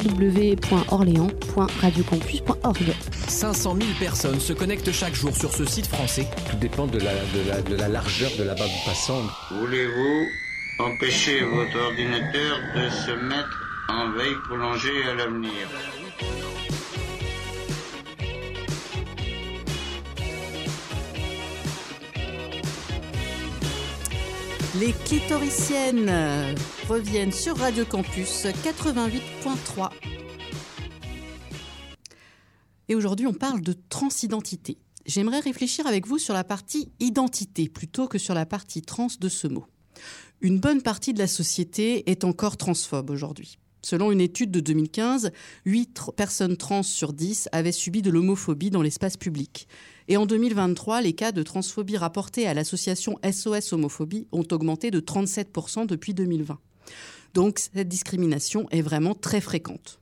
www.orléans.radiocampus.org. 500 000 personnes se connectent chaque jour sur ce site français. Tout dépend de la, de la, de la largeur de la bande passante. Voulez-vous empêcher votre ordinateur de se mettre en veille prolongée à l'avenir? Les clitoriciennes reviennent sur Radio Campus 88.3. Et aujourd'hui, on parle de transidentité. J'aimerais réfléchir avec vous sur la partie identité plutôt que sur la partie trans de ce mot. Une bonne partie de la société est encore transphobe aujourd'hui. Selon une étude de 2015, 8 personnes trans sur 10 avaient subi de l'homophobie dans l'espace public. Et en 2023, les cas de transphobie rapportés à l'association SOS Homophobie ont augmenté de 37% depuis 2020. Donc cette discrimination est vraiment très fréquente.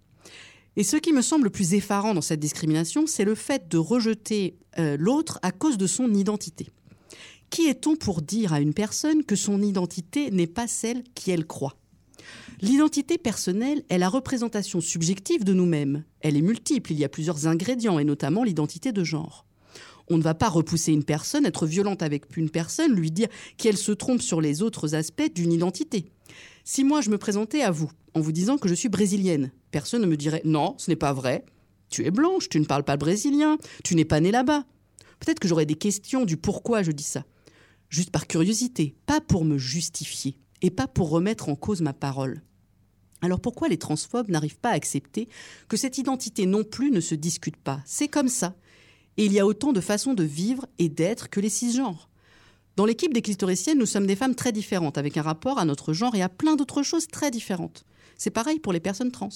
Et ce qui me semble le plus effarant dans cette discrimination, c'est le fait de rejeter euh, l'autre à cause de son identité. Qui est-on pour dire à une personne que son identité n'est pas celle qui elle croit? L'identité personnelle est la représentation subjective de nous-mêmes. Elle est multiple, il y a plusieurs ingrédients, et notamment l'identité de genre. On ne va pas repousser une personne, être violente avec une personne, lui dire qu'elle se trompe sur les autres aspects d'une identité. Si moi je me présentais à vous en vous disant que je suis brésilienne, personne ne me dirait non, ce n'est pas vrai. Tu es blanche, tu ne parles pas brésilien, tu n'es pas née là-bas. Peut-être que j'aurais des questions du pourquoi je dis ça. Juste par curiosité, pas pour me justifier et pas pour remettre en cause ma parole. Alors pourquoi les transphobes n'arrivent pas à accepter que cette identité non plus ne se discute pas? C'est comme ça. Et il y a autant de façons de vivre et d'être que les cisgenres. Dans l'équipe des clitoriciennes, nous sommes des femmes très différentes, avec un rapport à notre genre et à plein d'autres choses très différentes. C'est pareil pour les personnes trans.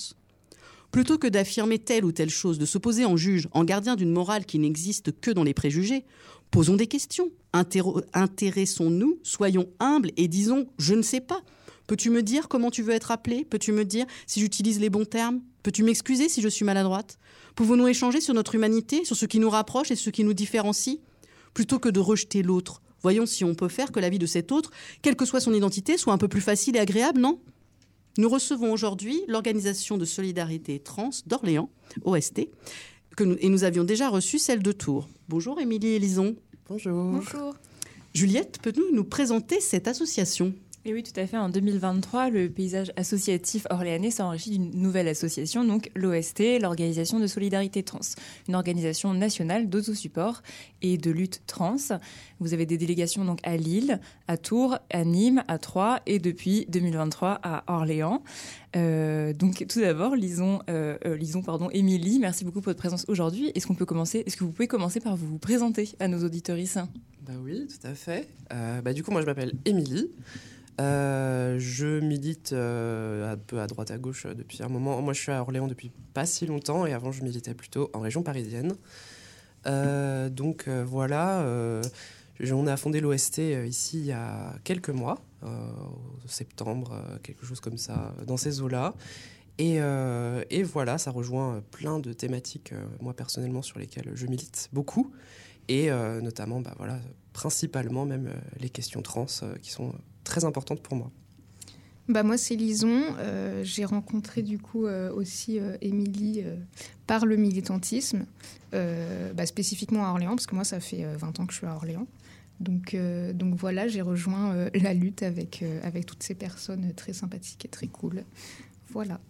Plutôt que d'affirmer telle ou telle chose, de s'opposer en juge, en gardien d'une morale qui n'existe que dans les préjugés, posons des questions, intéressons-nous, soyons humbles et disons ⁇ je ne sais pas ⁇ Peux-tu me dire comment tu veux être appelé Peux-tu me dire si j'utilise les bons termes? Peux-tu m'excuser si je suis maladroite? Pouvons-nous échanger sur notre humanité, sur ce qui nous rapproche et ce qui nous différencie? Plutôt que de rejeter l'autre, voyons si on peut faire que la vie de cet autre, quelle que soit son identité, soit un peu plus facile et agréable, non? Nous recevons aujourd'hui l'Organisation de solidarité trans d'Orléans, OST, que nous, et nous avions déjà reçu celle de Tours. Bonjour Émilie Elison. Bonjour. Bonjour. Juliette, peux-tu nous présenter cette association? Et oui, tout à fait. En 2023, le paysage associatif orléanais s'enrichit d'une nouvelle association, donc l'OST, l'Organisation de Solidarité Trans, une organisation nationale d'autosupport et de lutte trans. Vous avez des délégations donc à Lille, à Tours, à Nîmes, à Troyes et depuis 2023 à Orléans. Euh, donc tout d'abord, lisons, euh, euh, lisons pardon, Émilie, merci beaucoup pour votre présence aujourd'hui. Est-ce qu'on peut commencer Est-ce que vous pouvez commencer par vous présenter à nos auditoristes Bah oui, tout à fait. bah du coup, moi je m'appelle Émilie. Euh, je milite euh, un peu à droite à gauche euh, depuis un moment. Moi, je suis à Orléans depuis pas si longtemps et avant, je militais plutôt en région parisienne. donc voilà, on a fondé l'OST ici il y a quelques mois, septembre, quelque chose comme ça, dans ces eaux-là. Et, voilà, ça rejoint plein de thématiques, moi personnellement, sur lesquelles je milite beaucoup. Et notamment, bah, principalement même les questions trans qui sont très importante pour moi. Bah moi c'est Lison. Euh, j'ai rencontré du coup euh, aussi euh, Émilie par le militantisme, bah, spécifiquement à Orléans parce que moi ça fait 20 ans que je suis à Orléans. Donc, donc voilà, j'ai rejoint la lutte avec, avec toutes ces personnes très sympathiques et très cool. Voilà.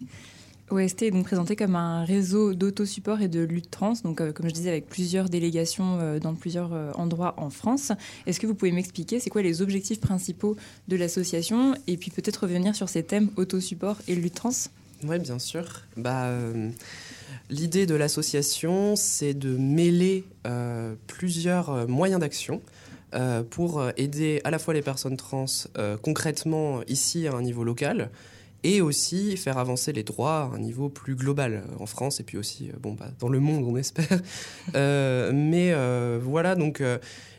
OST est donc présenté comme un réseau d'autosupport et de lutte trans, donc euh, comme je disais avec plusieurs délégations euh, dans plusieurs euh, endroits en France. Est-ce que vous pouvez m'expliquer c'est quoi les objectifs principaux de l'association et puis peut-être revenir sur ces thèmes autosupport et lutte trans? Oui, bien sûr. Bah, L'idée de l'association, c'est de mêler plusieurs moyens d'action. pour aider à la fois les personnes trans concrètement ici à un niveau local, et aussi faire avancer les droits à un niveau plus global euh, en France et puis aussi euh, bon, bah, dans le monde, on espère. Euh, mais voilà, donc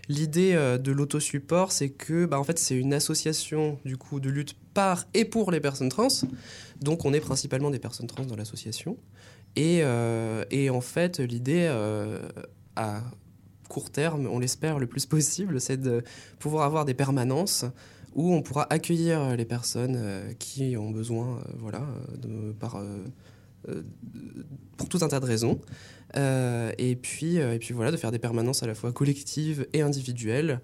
l'idée de l'autosupport, c'est que bah, en fait, c'est une association du coup de lutte par et pour les personnes trans. Donc on est principalement des personnes trans dans l'association. Et, et, en fait, l'idée à court terme, on l'espère le plus possible, c'est de pouvoir avoir des permanences où on pourra accueillir les personnes euh, qui ont besoin, euh, voilà, pour tout un tas de raisons. et, puis, et puis voilà, de faire des permanences à la fois collectives et individuelles.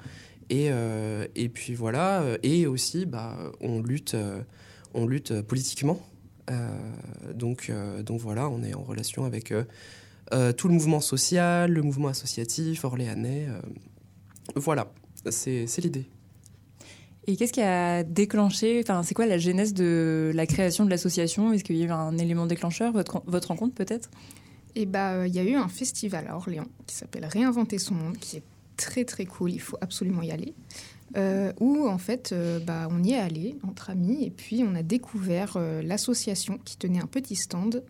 Et, et puis voilà, et aussi, bah, on lutte, on lutte politiquement. donc, donc voilà, on est en relation avec tout le mouvement social, le mouvement associatif orléanais. voilà, c'est l'idée. Et qu'est-ce qui a déclenché, enfin, c'est quoi la genèse de la création de l'association? Est-ce qu'il y a eu un élément déclencheur, votre, rencontre peut-être? Eh bah, il y a eu un festival à Orléans qui s'appelle Réinventer son monde, qui est très très cool, il faut absolument y aller. Euh, où en fait, euh, bah, on y est allé entre amis et puis on a découvert euh, l'association qui tenait un petit stand.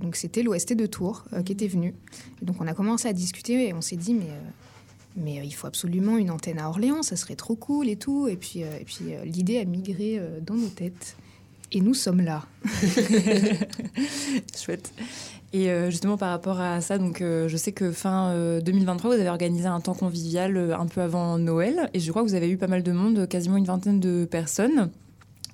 donc c'était l'OST de Tours qui était venu. Et donc on a commencé à discuter et on s'est dit mais mais euh, il faut absolument une antenne à Orléans, ça serait trop cool et tout. Et puis, euh, et puis euh, l'idée a migré dans nos têtes. Et nous sommes là. Chouette. Et justement par rapport à ça, donc je sais que fin 2023, vous avez organisé un temps convivial un peu avant Noël, et je crois que vous avez eu pas mal de monde, quasiment une vingtaine de personnes.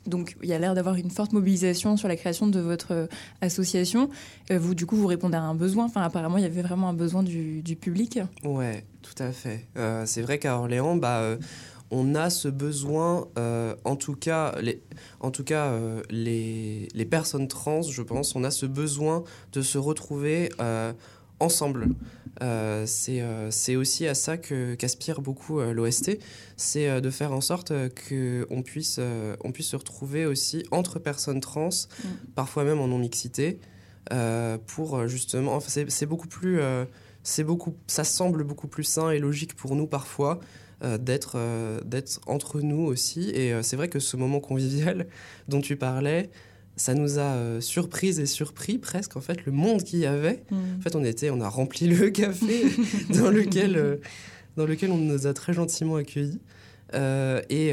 Donc il y a l'air d'avoir une forte mobilisation sur la création de votre association. Euh, vous, du coup, vous répondez à un besoin. Enfin, apparemment, il y avait vraiment un besoin du, public. Ouais, tout à fait. Euh, c'est vrai qu'à Orléans, bah, on a ce besoin, en tout cas, les, en tout cas les, les, personnes trans, je pense, on a ce besoin de se retrouver ensemble. Euh, euh, c'est aussi à ça qu'aspire beaucoup euh, l'OST, c'est de faire en sorte qu'on puisse, on puisse se retrouver aussi entre personnes trans, mm. parfois même en non-mixité, pour justement... Enfin, c'est beaucoup plus... c'est beaucoup, ça semble beaucoup plus sain et logique pour nous parfois d'être d'être entre nous aussi. Et c'est vrai que ce moment convivial dont tu parlais, ça nous a euh, surprise et surpris presque en fait le monde qu'il y avait. Mm. En fait, on était, on a rempli le café dans lequel euh, dans lequel on nous a très gentiment accueillis. Euh, et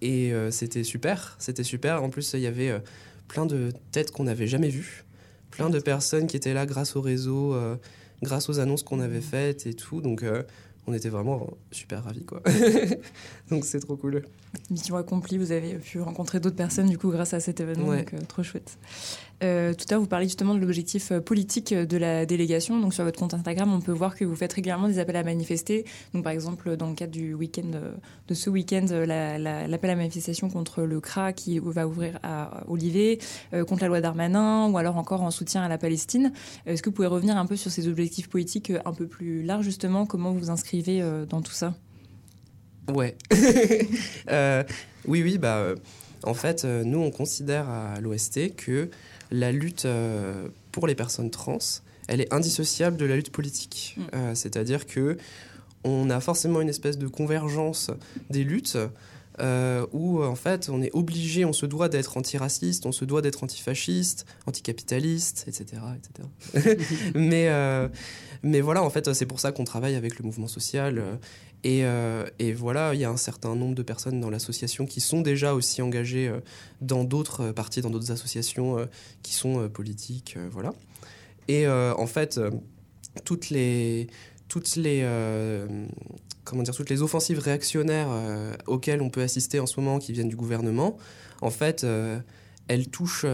et c'était super, c'était super. En plus, il y avait plein de têtes qu'on n'avait jamais vues, plein de personnes qui étaient là grâce au réseau, grâce aux annonces qu'on avait faites et tout. Donc on était vraiment super ravis quoi. donc c'est trop cool. Mission accomplie, vous avez pu rencontrer d'autres personnes du coup grâce à cet événement, donc euh, trop chouette. Euh, tout à l'heure, vous parliez justement de l'objectif euh, politique de la délégation. Donc sur votre compte Instagram, on peut voir que vous faites régulièrement des appels à manifester. Donc par exemple, dans le cadre du week-end de ce week-end, l'appel à manifestation contre le CRA qui va ouvrir à Olivier, contre la loi Darmanin, ou alors encore en soutien à la Palestine. Est-ce que vous pouvez revenir un peu sur ces objectifs politiques un peu plus larges justement? Comment vous vous inscrivez dans tout ça? Ouais. Euh, oui, oui, bah, euh, en fait, euh, nous, on considère à l'OST que la lutte pour les personnes trans, elle est indissociable de la lutte politique. Mm. C'est-à-dire que on a forcément une espèce de convergence des luttes. où en fait on est obligé, on se doit d'être antiraciste, on se doit d'être antifasciste, anticapitaliste, etc. etc. mais, mais voilà, en fait, c'est pour ça qu'on travaille avec le mouvement social euh, et, voilà, il y a un certain nombre de personnes dans l'association qui sont déjà aussi engagées euh, dans d'autres parties, dans d'autres associations euh, qui sont politiques, voilà. Et en fait, toutes les, toutes les, comment dire, toutes les offensives réactionnaires auxquelles on peut assister en ce moment, qui viennent du gouvernement, en fait, elles touchent,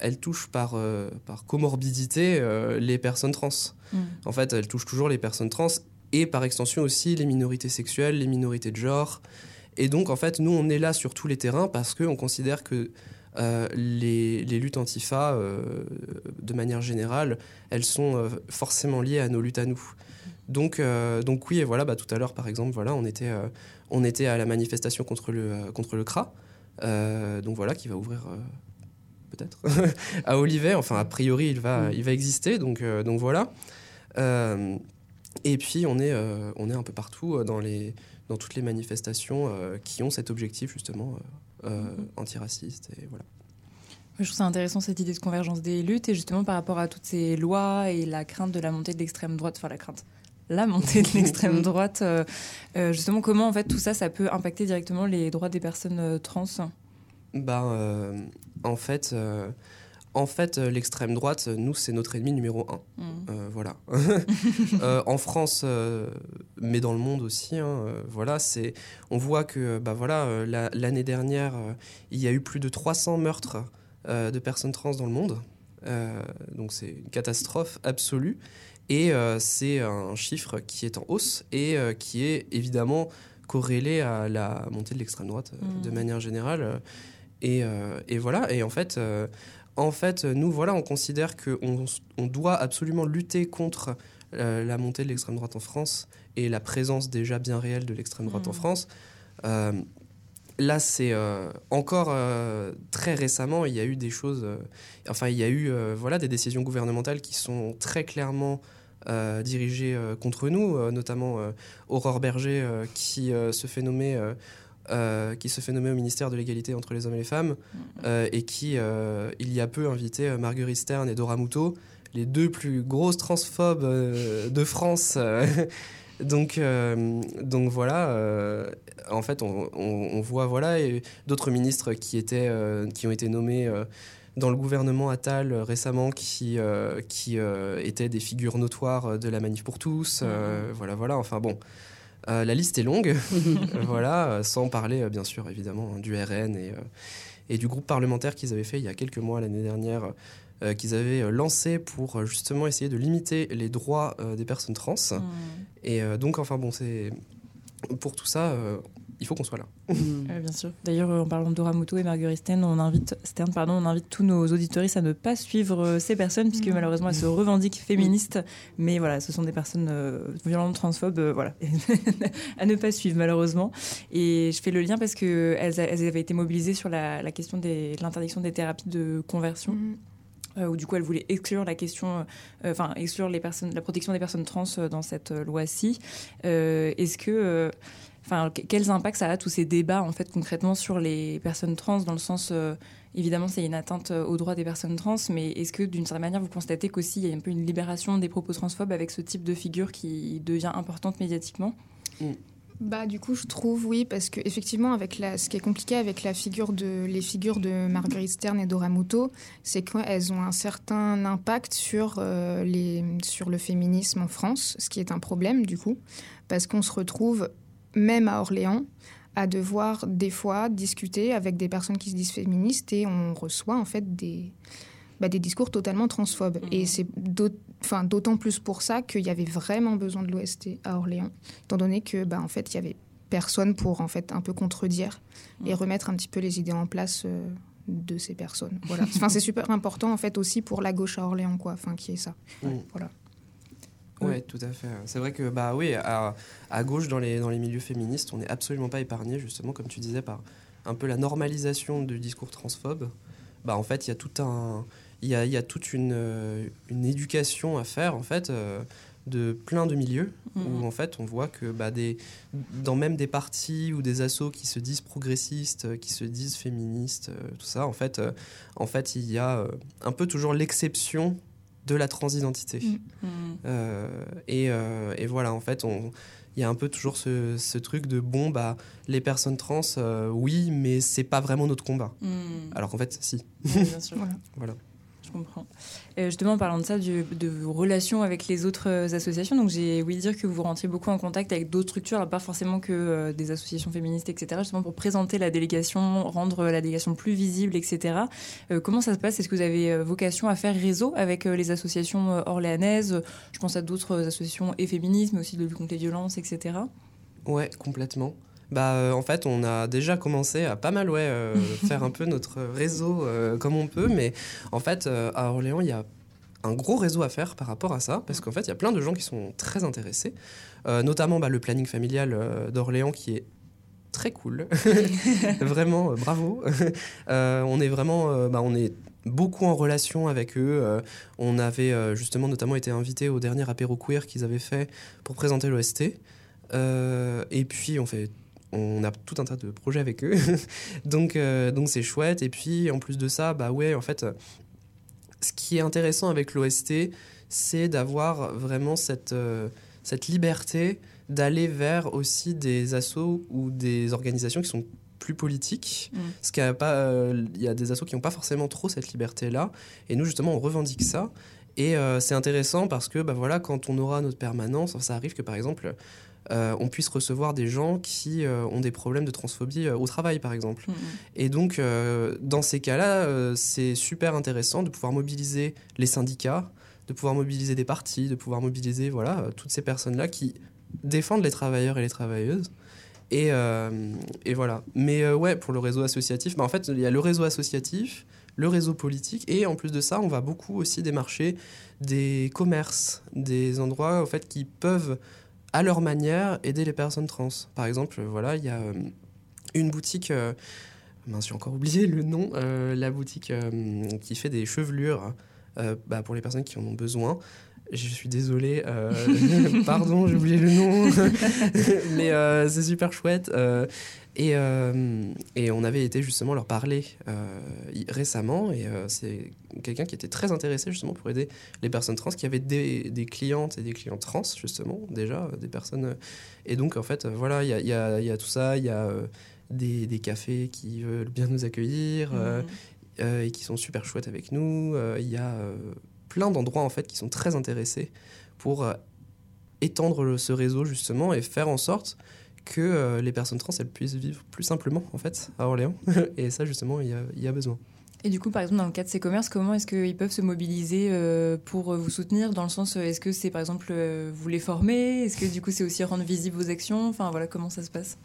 elles touchent par, par comorbidité les personnes trans. Mmh. En fait, elles touchent toujours les personnes trans et par extension aussi les minorités sexuelles, les minorités de genre. Et donc, en fait, nous, on est là sur tous les terrains parce qu'on considère que euh, les, luttes antifa, euh, de manière générale, elles sont euh, forcément liées à nos luttes à nous. Donc, donc oui, et voilà, bah, tout à l'heure, par exemple, voilà, on était, on était à la manifestation contre le, contre le CRA, donc voilà, qui va ouvrir peut-être à Olivet. Enfin, a priori, il va, il va exister, donc, donc voilà. Et puis, on est, euh, on est un peu partout euh, dans, les, dans toutes les manifestations euh, qui ont cet objectif, justement, mm-hmm. antiraciste. Et voilà. Je trouve ça intéressant cette idée de convergence des luttes et justement par rapport à toutes ces lois et la crainte de la montée de l'extrême droite, enfin la crainte, la montée de l'extrême droite, justement comment en fait tout ça, ça peut impacter directement les droits des personnes trans? Ben, en fait, en fait, euh, l'extrême droite, nous, c'est notre ennemi numéro un. Mm. Euh, voilà. Euh, en France, mais dans le monde aussi, hein, voilà, c'est, on voit que, bah voilà, l'année dernière, il y a eu plus de 300 meurtres de personnes trans dans le monde. donc c'est une catastrophe absolue. Et c'est un chiffre qui est en hausse et qui est évidemment corrélé à la montée de l'extrême droite de mmh. manière générale. Et, et, voilà, et en fait, en fait, nous, voilà, on considère qu'on on doit absolument lutter contre euh, la montée de l'extrême droite en France et la présence déjà bien réelle de l'extrême droite en mmh. France. Euh, là, c'est euh, encore très récemment, il y a eu des choses. enfin, il y a eu voilà, des décisions gouvernementales qui sont très clairement dirigées contre nous, notamment Aurore Berger qui se fait nommer euh, qui se fait nommer au ministère de l'égalité entre les hommes et les femmes, mm. euh, et qui, euh, il y a peu, invité Marguerite Stern et Dora Muto, les deux plus grosses transphobes de France. donc, donc voilà, en fait, on, on, voit voilà, d'autres ministres qui, étaient, qui ont été nommés dans le gouvernement Attal récemment qui, qui étaient des figures notoires de la manif pour tous. Mm. voilà, voilà, enfin bon. Euh, la liste est longue, voilà, euh, sans parler euh, bien sûr évidemment hein, du RN et, et du groupe parlementaire qu'ils avaient fait il y a quelques mois l'année dernière, qu'ils avaient lancé pour justement essayer de limiter les droits des personnes trans. Mmh. Et donc enfin bon, c'est pour tout ça, il faut qu'on soit là. Mm. bien sûr. D'ailleurs, en parlant de Dora Muto et Marguerite Stern, on invite, Stern, pardon, on invite tous nos auditoristes à ne pas suivre euh, ces personnes, puisque mm. malheureusement, elles se revendiquent féministes. Mais voilà, ce sont des personnes euh, violentes, transphobes, euh, voilà, à ne pas suivre, malheureusement. Et je fais le lien parce qu'elles elles avaient été mobilisées sur la, question de l'interdiction des thérapies de conversion. Mm. où du coup elle voulait exclure la question, enfin exclure les personnes, la protection des personnes trans dans cette loi-ci. Est-ce que Enfin, quels impacts ça a tous ces débats en fait concrètement sur les personnes trans dans le sens euh, évidemment c'est une atteinte euh, aux droits des personnes trans mais est-ce que d'une certaine manière vous constatez qu'aussi il y a un peu une libération des propos transphobes avec ce type de figure qui devient importante médiatiquement? Mm. Bah du coup je trouve oui parce que effectivement avec la ce qui est compliqué avec la figure de les figures de Marguerite Stern et Dora Muto c'est qu'elles ont un certain impact sur euh, les sur le féminisme en France ce qui est un problème du coup parce qu'on se retrouve même à Orléans, à devoir des fois discuter avec des personnes qui se disent féministes et on reçoit en fait des, bah, des discours totalement transphobes. Et mmh. c'est d'autant plus pour ça qu'il y avait vraiment besoin de l'OST à Orléans, étant donné que bah, en fait il y avait personne pour en fait un peu contredire et mmh. remettre un petit peu les idées en place. Euh, de ces personnes. Voilà. Enfin, c'est super important en fait aussi pour la gauche à Orléans, quoi. Enfin, qui est ça. Mmh. Voilà. Oui, tout à fait. C'est vrai que, bah oui, à, à, gauche, dans les, dans les milieux féministes, on n'est absolument pas épargné, justement, comme tu disais, par un peu la normalisation du discours transphobe. Bah, en fait, il y a tout un. Il y a, y a, toute une, euh, une, éducation à faire, en fait, euh, de plein de milieux, où, mhm. en fait, on voit que bah, des, dans même des partis ou des assos qui se disent progressistes, qui se disent féministes, euh, tout ça, en fait, en fait, il y a un peu toujours l'exception de la transidentité. Mm. Mm. Euh, et, euh, et, voilà, en fait, il y a un peu toujours ce, truc de bon, bah, les personnes trans, euh, oui, mais c'est pas vraiment notre combat. Mm. Alors qu'en fait, si. bien sûr. voilà comprends. Euh, justement, en parlant de ça, de vos relations avec les autres euh, associations, donc j'ai ouï dire que vous rentriez beaucoup en contact avec d'autres structures, pas forcément que euh, des associations féministes, etc., justement pour présenter la délégation, rendre la délégation plus visible, etc. comment ça se passe? Est-ce que vous avez vocation à faire réseau avec les associations orléanaises? Je pense à d'autres associations et féministes, mais aussi de lutte contre les violences, etc. Ouais, complètement. Bah, euh, en fait, on a déjà commencé à pas mal ouais, euh, faire un peu notre réseau euh, comme on peut, mais en fait, à Orléans, il y a un gros réseau à faire par rapport à ça, parce qu'en fait, il y a plein de gens qui sont très intéressés, notamment bah, le planning familial d'Orléans qui est très cool. vraiment, bravo. on est vraiment, bah, on est beaucoup en relation avec eux. on avait justement notamment été invité au dernier apéro queer qu'ils avaient fait pour présenter l'OST. et puis on fait on a tout un tas de projets avec eux. donc, euh, donc c'est chouette. Et puis, en plus de ça, bah ouais, en fait, ce qui est intéressant avec l'OST, c'est d'avoir vraiment cette, euh, cette liberté d'aller vers aussi des assos ou des organisations qui sont plus politiques. Mm. Ce qui a pas, euh, il y a des assos qui n'ont pas forcément trop cette liberté-là. Et nous, justement, on revendique ça. Et c'est intéressant parce que, bah voilà, quand on aura notre permanence, ça arrive que par exemple, on puisse recevoir des gens qui ont des problèmes de transphobie au travail, par exemple. Mhm. Et donc, dans ces cas-là, c'est super intéressant de pouvoir mobiliser les syndicats, de pouvoir mobiliser des partis, de pouvoir mobiliser voilà, toutes ces personnes-là qui défendent les travailleurs et les travailleuses. Et, et voilà. Mais ouais, pour le réseau associatif, bah, en fait, il y a le réseau associatif, le réseau politique. Et en plus de ça, on va beaucoup aussi démarcher des commerces, des endroits en fait, qui peuvent, à leur manière, aider les personnes trans. Par exemple, voilà, il y a euh, une boutique. Euh, j'ai encore oublié le nom. Euh, la boutique qui fait des chevelures bah, pour les personnes qui en ont besoin. Je suis désolé, pardon, j'ai oublié le nom, mais c'est super chouette. Et, euh, et, on avait été justement leur parler euh, récemment, et euh, c'est quelqu'un qui était très intéressé justement pour aider les personnes trans, qui avaient des, des clientes et des clients trans justement déjà, des personnes. Et donc en fait, voilà, il y a, y, a, y a, tout ça, il y a des, des, cafés qui veulent bien nous accueillir mmh. et qui sont super chouettes avec nous. Il y a plein d'endroits en fait qui sont très intéressés pour étendre ce réseau justement et faire en sorte que euh, les personnes trans elles puissent vivre plus simplement en fait à Orléans. et ça justement il y a, besoin. Et du coup, par exemple, dans le cas de ces commerces, comment est-ce qu'ils peuvent se mobiliser euh, pour vous soutenir? Dans le sens, est-ce que c'est par exemple vous les former? Est-ce que du coup c'est aussi rendre visibles vos actions? Enfin voilà, comment ça se passe?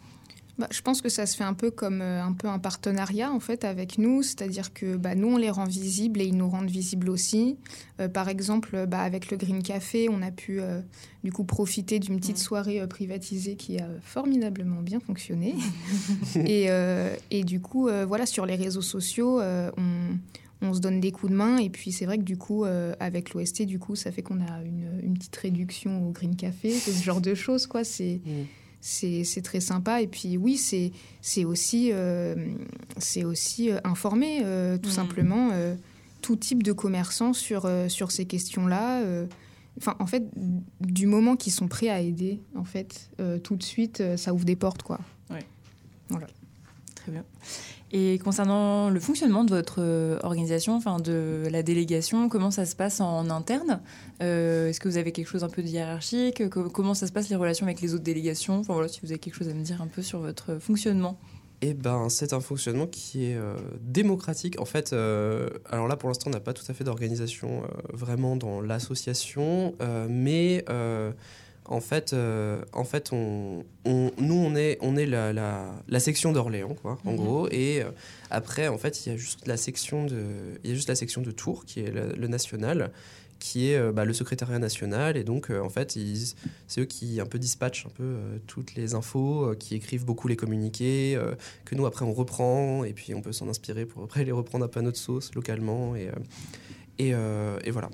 Bah, je pense que ça se fait un peu comme euh, un peu un partenariat en fait avec nous, c'est-à-dire que bah, nous on les rend visibles et ils nous rendent visibles aussi. Euh, par exemple, bah, avec le Green Café, on a pu euh, du coup profiter d'une petite soirée privatisée qui a formidablement bien fonctionné. et, et, du coup, voilà, sur les réseaux sociaux, on, on, se donne des coups de main et puis c'est vrai que du coup, avec l'OST, du coup, ça fait qu'on a une, une, petite réduction au Green Café, ce genre de choses quoi. C'est mm c'est très sympa. Et puis oui, c'est aussi, euh, aussi euh, informer euh, tout mmh. simplement tout type de commerçants sur, sur ces questions-là. Enfin, en fait, du moment qu'ils sont prêts à aider, en fait, tout de suite, ça ouvre des portes, quoi. Oui. Voilà. Très bien. Et concernant le fonctionnement de votre euh, organisation, enfin de la délégation, comment ça se passe en interne? Euh, Est-ce que vous avez quelque chose un peu de hiérarchique? Comment ça se passe les relations avec les autres délégations? Enfin voilà, si vous avez quelque chose à me dire un peu sur votre fonctionnement. Eh ben, c'est un fonctionnement qui est euh, démocratique. En fait, alors là, pour l'instant, on n'a pas tout à fait d'organisation vraiment dans l'association, mais en fait, euh, en fait on, nous, on est, on est la, la, section d'Orléans, quoi, en mhm. gros. Et euh, après, en fait, il y a juste la section de, il y a juste la section de Tours, qui est le, national, qui est euh, bah, le secrétariat national. Et donc, en fait, c'est eux qui un peu dispatchent un peu toutes les infos, qui écrivent beaucoup les communiqués, que nous, après, on reprend. Et puis, on peut s'en inspirer pour après les reprendre un peu à notre sauce, localement. Et, et, et voilà.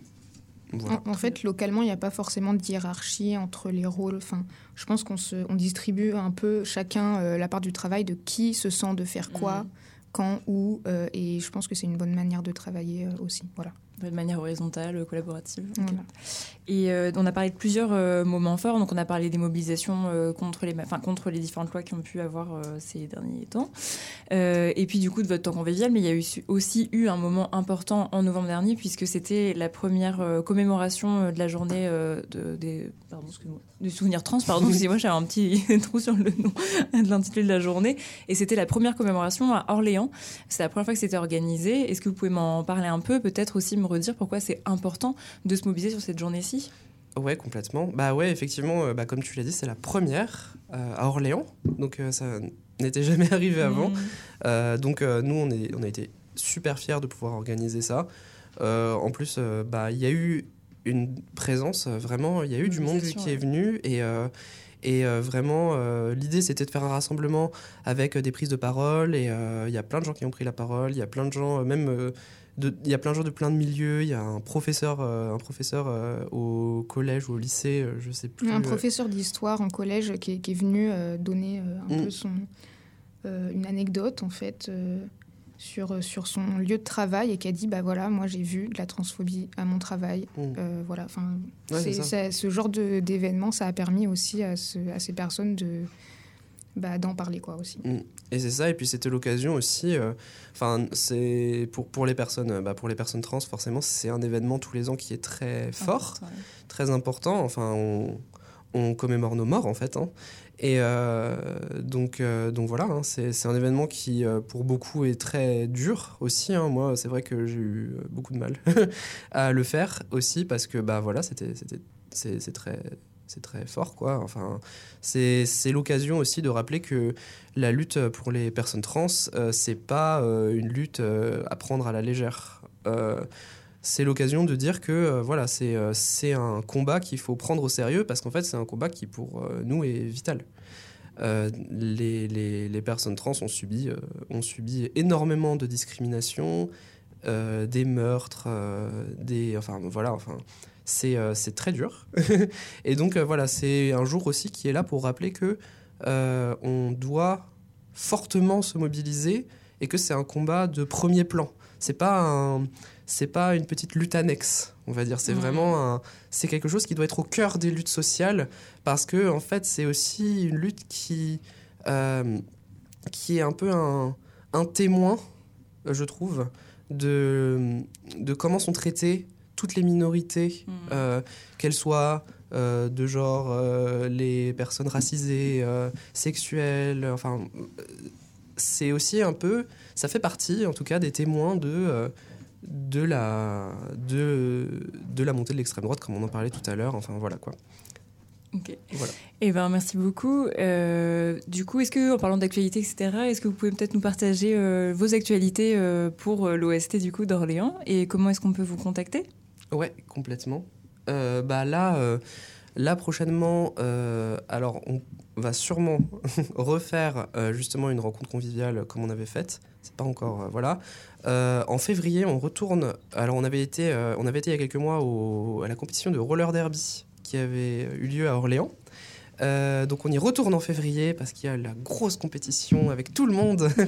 En, fait, localement, il n'y a pas forcément de hiérarchie entre les rôles. Enfin, je pense qu'on se, on distribue un peu chacun euh, la part du travail de qui se sent de faire quoi, mm. quand, où. Euh, et je pense que c'est une bonne manière de travailler euh, aussi. Voilà de manière horizontale, collaborative. Et euh, on a parlé de plusieurs euh, moments forts. Donc, on a parlé des mobilisations euh, contre, les, différentes lois qui ont pu avoir ces derniers temps. et puis, du coup, de votre temps convivial. Mais il y a eu, aussi eu un moment important en novembre dernier, puisque c'était la première commémoration de la journée de, des, pardon, du souvenir trans. Pardon, excusez-moi, j'avais un petit trou sur le nom de l'intitulé de la journée. Et c'était la première commémoration à Orléans. C'est la première fois que c'était organisé. Est-ce que vous pouvez m'en parler un peu Peut-être aussi me redire pourquoi c'est important de se mobiliser sur cette journée-ci? Ouais, complètement. Bah ouais, effectivement, euh, bah, comme tu l'as dit, c'est la première euh, à Orléans. Donc euh, ça n'était jamais arrivé avant. Mmh. donc nous, on, est, on a été super fiers de pouvoir organiser ça. en plus, bah, il y a eu une présence, vraiment, il y a eu du monde qui est venu et... Et vraiment, l'idée, c'était de faire un rassemblement avec des prises de parole. Et il y a plein de gens qui ont pris la parole. Il y a plein de gens, même il y a plein de gens de plein de milieux. Il y a un professeur, euh, un professeur euh, au collège ou au lycée, euh, je sais plus. Un professeur d'histoire en collège qui est, venu donner un mm. peu son, une anecdote en fait sur, sur son lieu de travail et qui a dit bah voilà moi j'ai vu de la transphobie à mon travail mm. voilà enfin ce genre d'événement ça a permis aussi à, à ces personnes de bah, d'en parler quoi aussi. Mm. Et c'est ça, et puis c'était l'occasion aussi, euh, enfin c'est pour, pour les personnes, bah, pour les personnes trans forcément c'est un événement tous les ans qui est très fort, très important. Enfin on, on commémore nos morts en fait. hein. Et euh, donc, euh, donc voilà, hein, c'est un événement qui euh, pour beaucoup est très dur aussi. hein. Moi, c'est vrai que j'ai eu euh, beaucoup de mal à le faire aussi parce que bah voilà, c'était c'est très c'est très fort quoi. Enfin, c'est l'occasion aussi de rappeler que la lutte pour les personnes trans, euh, c'est pas euh, une lutte euh, à prendre à la légère. Euh, c'est l'occasion de dire que voilà, c'est un combat qu'il faut prendre au sérieux parce qu'en fait, c'est un combat qui pour nous est vital. Les, les- personnes trans ont subi, ont subi énormément de discrimination, euh, des meurtres, euh, des, enfin voilà, enfin c'est euh, très dur. Et donc voilà, c'est un jour aussi qui est là pour rappeler que on doit fortement se mobiliser et que c'est un combat de premier plan. C'est pas un, c'est pas une petite lutte annexe, on va dire. C'est vraiment un, c'est quelque chose qui doit être au cœur des luttes sociales parce que en fait, c'est aussi une lutte qui, qui est un peu un, un témoin, je trouve, de, de comment sont traitées toutes les minorités, Mhm. euh, qu'elles soient euh, de genre euh, les personnes racisées, sexuelles, enfin, c'est aussi un peu, ça fait partie en tout cas des témoins de, de, la, de, de la montée de l'extrême droite, comme on en parlait tout à l'heure, enfin voilà quoi. Ok. Voilà. Eh ben, merci beaucoup. Euh, du coup, est-ce que, en parlant d'actualité, etc., est-ce que vous pouvez peut-être nous partager euh, vos actualités euh, pour l'OST du coup d'Orléans? Et comment est-ce qu'on peut vous contacter? Ouais, complètement. Bah là, là prochainement, alors on va sûrement refaire justement une rencontre conviviale comme on avait faite. C'est pas encore, voilà. En février, on retourne. Alors on avait été, on avait été il y a quelques mois au- à la compétition de roller derby qui avait eu lieu à Orléans. Euh, donc on y retourne en février parce qu'il y a la grosse compétition avec tout le monde.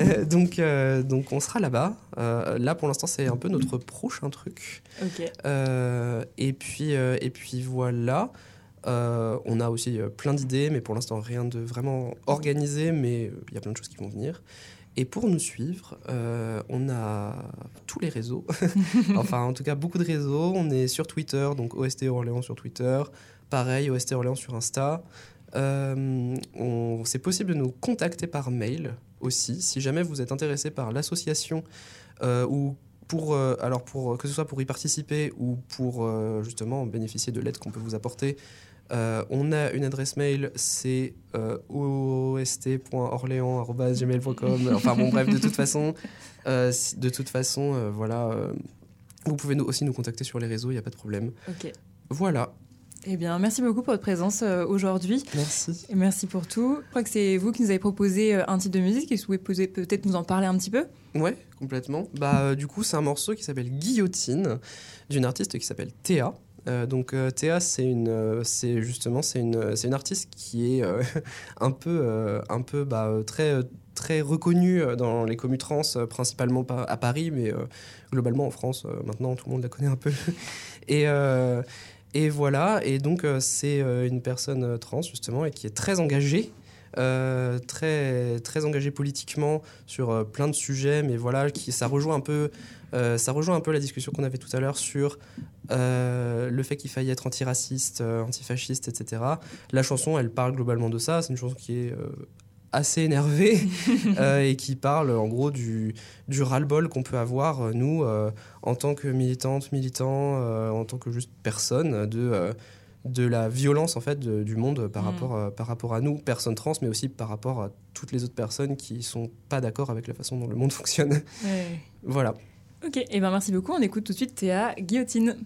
Euh, donc, euh, donc on sera là-bas. Euh, là pour l'instant c'est un peu notre prochain truc. Euh, et, puis, euh, et puis voilà. Euh, on a aussi euh, plein d'idées, mais pour l'instant rien de vraiment organisé, mais euh, il y a plein de choses qui vont venir. Et pour nous suivre, euh, on a tous les réseaux. enfin, en tout cas, beaucoup de réseaux. On est sur Twitter, donc OST Orléans sur Twitter. Pareil, OST Orléans sur Insta. Euh, c'est possible de nous contacter par mail aussi, si jamais vous êtes intéressé par l'association euh, ou pour, euh, alors pour, que ce soit pour y participer ou pour euh, justement bénéficier de l'aide qu'on peut vous apporter. Euh, on a une adresse mail, c'est euh, ost.orléans.gmail.com. Enfin bon, bref, de toute façon, euh, de toute façon, euh, voilà. vous pouvez nous, aussi nous contacter sur les réseaux, il n'y a pas de problème. Ok. Voilà. Eh bien, merci beaucoup pour votre présence aujourd'hui. Merci. Et merci pour tout. Je crois que c'est vous qui nous avez proposé un type de musique. Que vous pouvez peut-être nous en parler un petit peu? Ouais, complètement. Bah, du coup, c'est un morceau qui s'appelle Guillotine, d'une artiste qui s'appelle Théa. Euh, donc euh, Théa, c'est une, euh, c'est justement, c'est une, c'est une artiste qui est un peu, un peu, bah, très, très reconnue dans les communes trans, principalement à Paris, mais globalement en France. maintenant, tout le monde la connaît un peu. et et voilà. Et donc, c'est une personne trans justement et qui est très engagée. Euh, très très engagée politiquement sur euh, plein de sujets mais voilà qui ça rejoint un peu euh, ça rejoint un peu la discussion qu'on avait tout à l'heure sur le fait qu'il faille être antiraciste, antifasciste, etc. La chanson, elle parle globalement de ça. C'est une chanson qui est assez énervée euh, et qui parle en gros du, du ras-le-bol qu'on peut avoir, euh, nous, euh, en tant que militantes, militants, en tant que juste personne, de, de la violence en fait de- du monde par, Mm. rapport, euh, par rapport à nous, personnes trans, mais aussi par rapport à toutes les autres personnes qui sont pas d'accord avec la façon dont le monde fonctionne. voilà. Ok, eh ben merci beaucoup. On écoute tout de suite Théa Guillotine.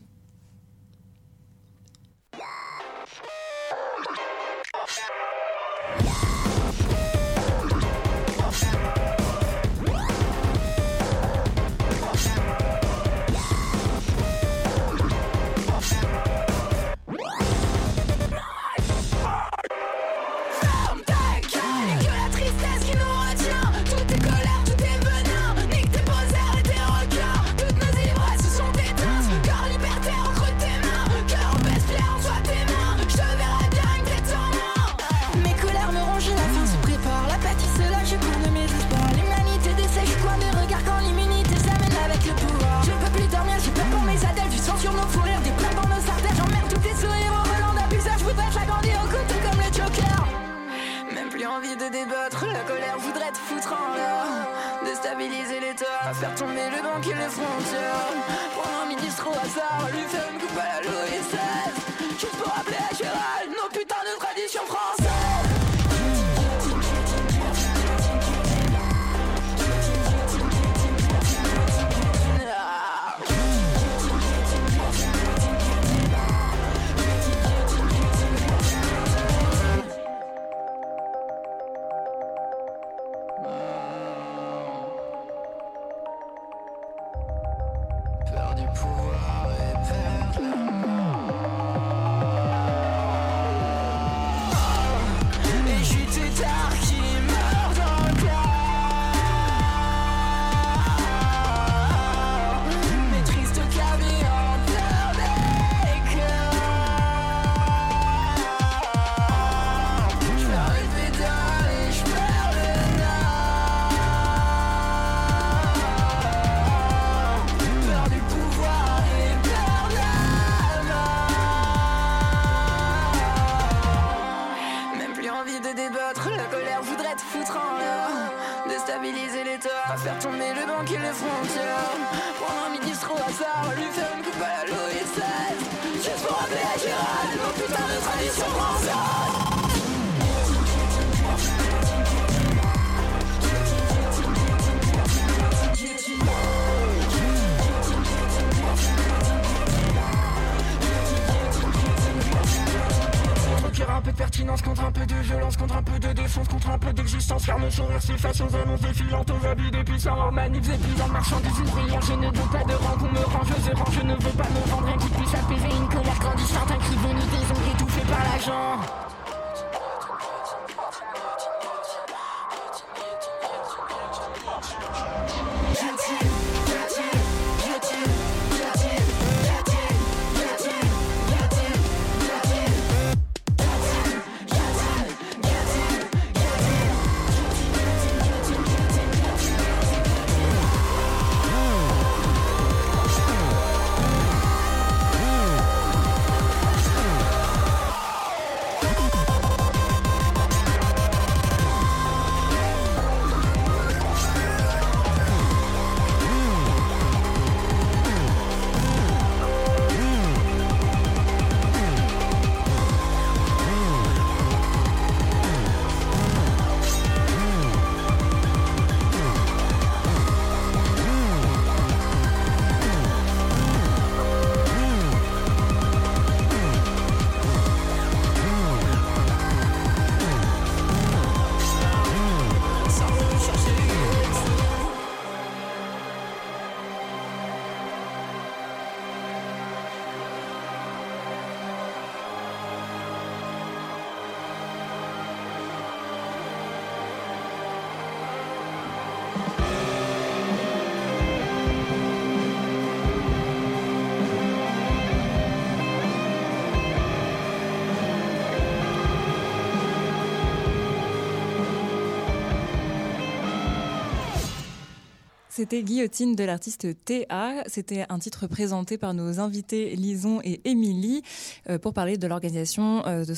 C'était Guillotine de l'artiste TA. C'était un titre présenté par nos invités Lison et Émilie euh, pour parler de l'organisation euh, de,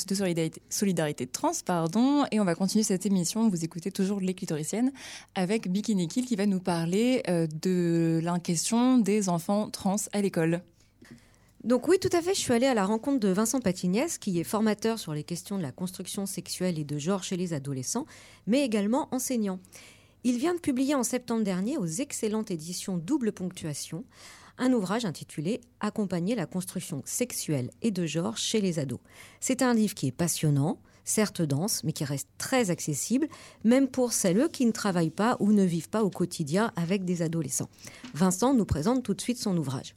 solidarité, trans. Pardon. Et on va continuer cette émission. Vous écoutez toujours Les Clitoriciennes avec Bikini Kill qui va nous parler euh, de la question des enfants trans à l'école. Donc oui, tout à fait, je suis allée à la rencontre de Vincent Patignès, qui est formateur sur les questions de la construction sexuelle et de genre chez les adolescents, mais également enseignant. Il vient de publier en septembre dernier aux excellentes éditions Double Ponctuation un ouvrage intitulé Accompagner la construction sexuelle et de genre chez les ados. C'est un livre qui est passionnant, certes dense, mais qui reste très accessible, même pour celles qui ne travaillent pas ou ne vivent pas au quotidien avec des adolescents. Vincent nous présente tout de suite son ouvrage.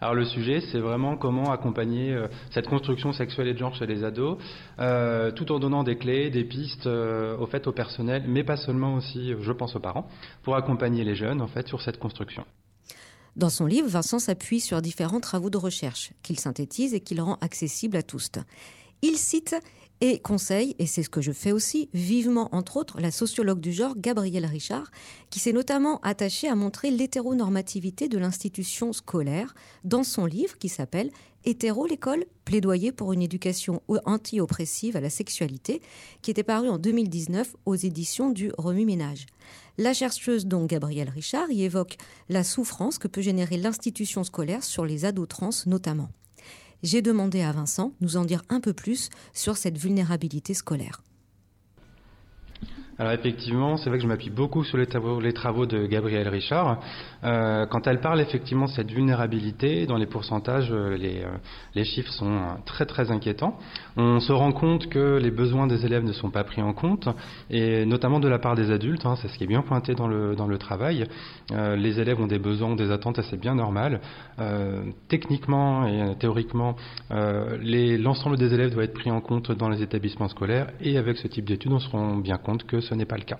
Alors le sujet, c'est vraiment comment accompagner euh, cette construction sexuelle et de genre chez les ados, euh, tout en donnant des clés, des pistes euh, au fait au personnel, mais pas seulement aussi, je pense aux parents, pour accompagner les jeunes en fait sur cette construction. Dans son livre, Vincent s'appuie sur différents travaux de recherche qu'il synthétise et qu'il rend accessibles à tous. Il cite et conseille, et c'est ce que je fais aussi, vivement entre autres la sociologue du genre Gabrielle Richard, qui s'est notamment attachée à montrer l'hétéronormativité de l'institution scolaire dans son livre qui s'appelle Hétéro l'école, plaidoyer pour une éducation anti-oppressive à la sexualité, qui était paru en 2019 aux éditions du Remue-Ménage. La chercheuse donc Gabrielle Richard y évoque la souffrance que peut générer l'institution scolaire sur les ados trans notamment. J'ai demandé à Vincent nous en dire un peu plus sur cette vulnérabilité scolaire. Alors effectivement, c'est vrai que je m'appuie beaucoup sur les travaux, de Gabrielle Richard. Euh, quand elle parle effectivement de cette vulnérabilité, dans les pourcentages, euh, euh, les, chiffres sont très très inquiétants. On se rend compte que les besoins des élèves ne sont pas pris en compte, et notamment de la part des adultes, hein, c'est ce qui est bien pointé dans le, dans le travail. les élèves ont des besoins, des attentes, c'est bien normal. techniquement et théoriquement, l'ensemble des élèves doit être pris en compte dans les établissements scolaires, et avec ce type d'études, on se rend bien compte que ce n'est pas le cas.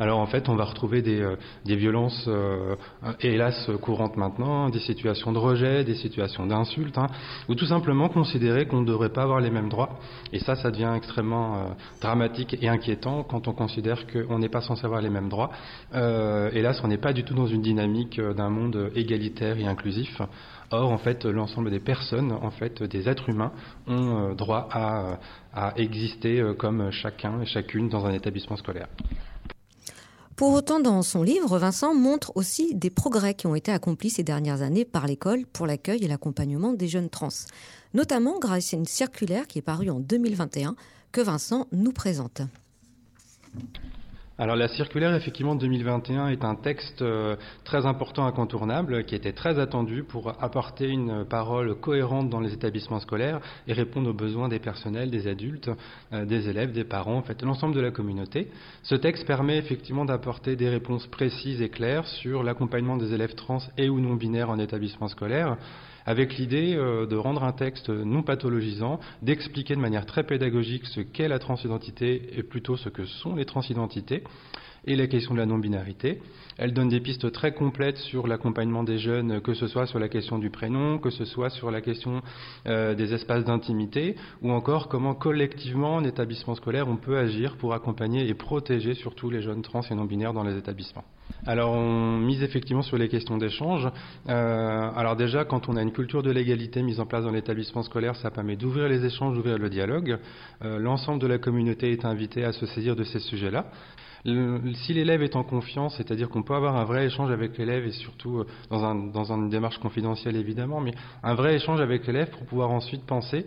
Alors en fait, on va retrouver des, euh, violences, euh, hélas, courantes maintenant, des situations de rejet, des situations d'insultes, hein, ou tout simplement considérer qu'on ne devrait pas avoir les mêmes droits. Et ça, ça devient extrêmement euh, dramatique et inquiétant quand on considère qu'on n'est pas censé avoir les mêmes droits. hélas, on n'est pas du tout dans une dynamique d'un monde égalitaire et inclusif. Or, en fait, l'ensemble des personnes, en fait, des êtres humains, ont droit à, à exister comme chacun et chacune dans un établissement scolaire. Pour autant, dans son livre, Vincent montre aussi des progrès qui ont été accomplis ces dernières années par l'école pour l'accueil et l'accompagnement des jeunes trans, notamment grâce à une circulaire qui est parue en 2021 que Vincent nous présente. Alors la circulaire effectivement 2021 est un texte euh, très important, incontournable, qui était très attendu pour apporter une parole cohérente dans les établissements scolaires et répondre aux besoins des personnels, des adultes, euh, des élèves, des parents, en fait l'ensemble de la communauté. Ce texte permet effectivement d'apporter des réponses précises et claires sur l'accompagnement des élèves trans et ou non binaires en établissement scolaire avec l'idée euh, de rendre un texte non pathologisant, d'expliquer de manière très pédagogique ce qu'est la transidentité et plutôt ce que sont les transidentités et la question de la non-binarité. Elle donne des pistes très complètes sur l'accompagnement des jeunes, que ce soit sur la question du prénom, que ce soit sur la question euh, des espaces d'intimité, ou encore comment collectivement en établissement scolaire on peut agir pour accompagner et protéger surtout les jeunes trans et non-binaires dans les établissements. Alors on mise effectivement sur les questions d'échange. Euh, alors déjà, quand on a une culture de l'égalité mise en place dans l'établissement scolaire, ça permet d'ouvrir les échanges, d'ouvrir le dialogue. Euh, l'ensemble de la communauté est invité à se saisir de ces sujets-là. Si l'élève est en confiance, c'est-à-dire qu'on peut avoir un vrai échange avec l'élève et surtout euh, dans, dans une démarche confidentielle évidemment, mais un vrai échange avec l'élève pour pouvoir ensuite penser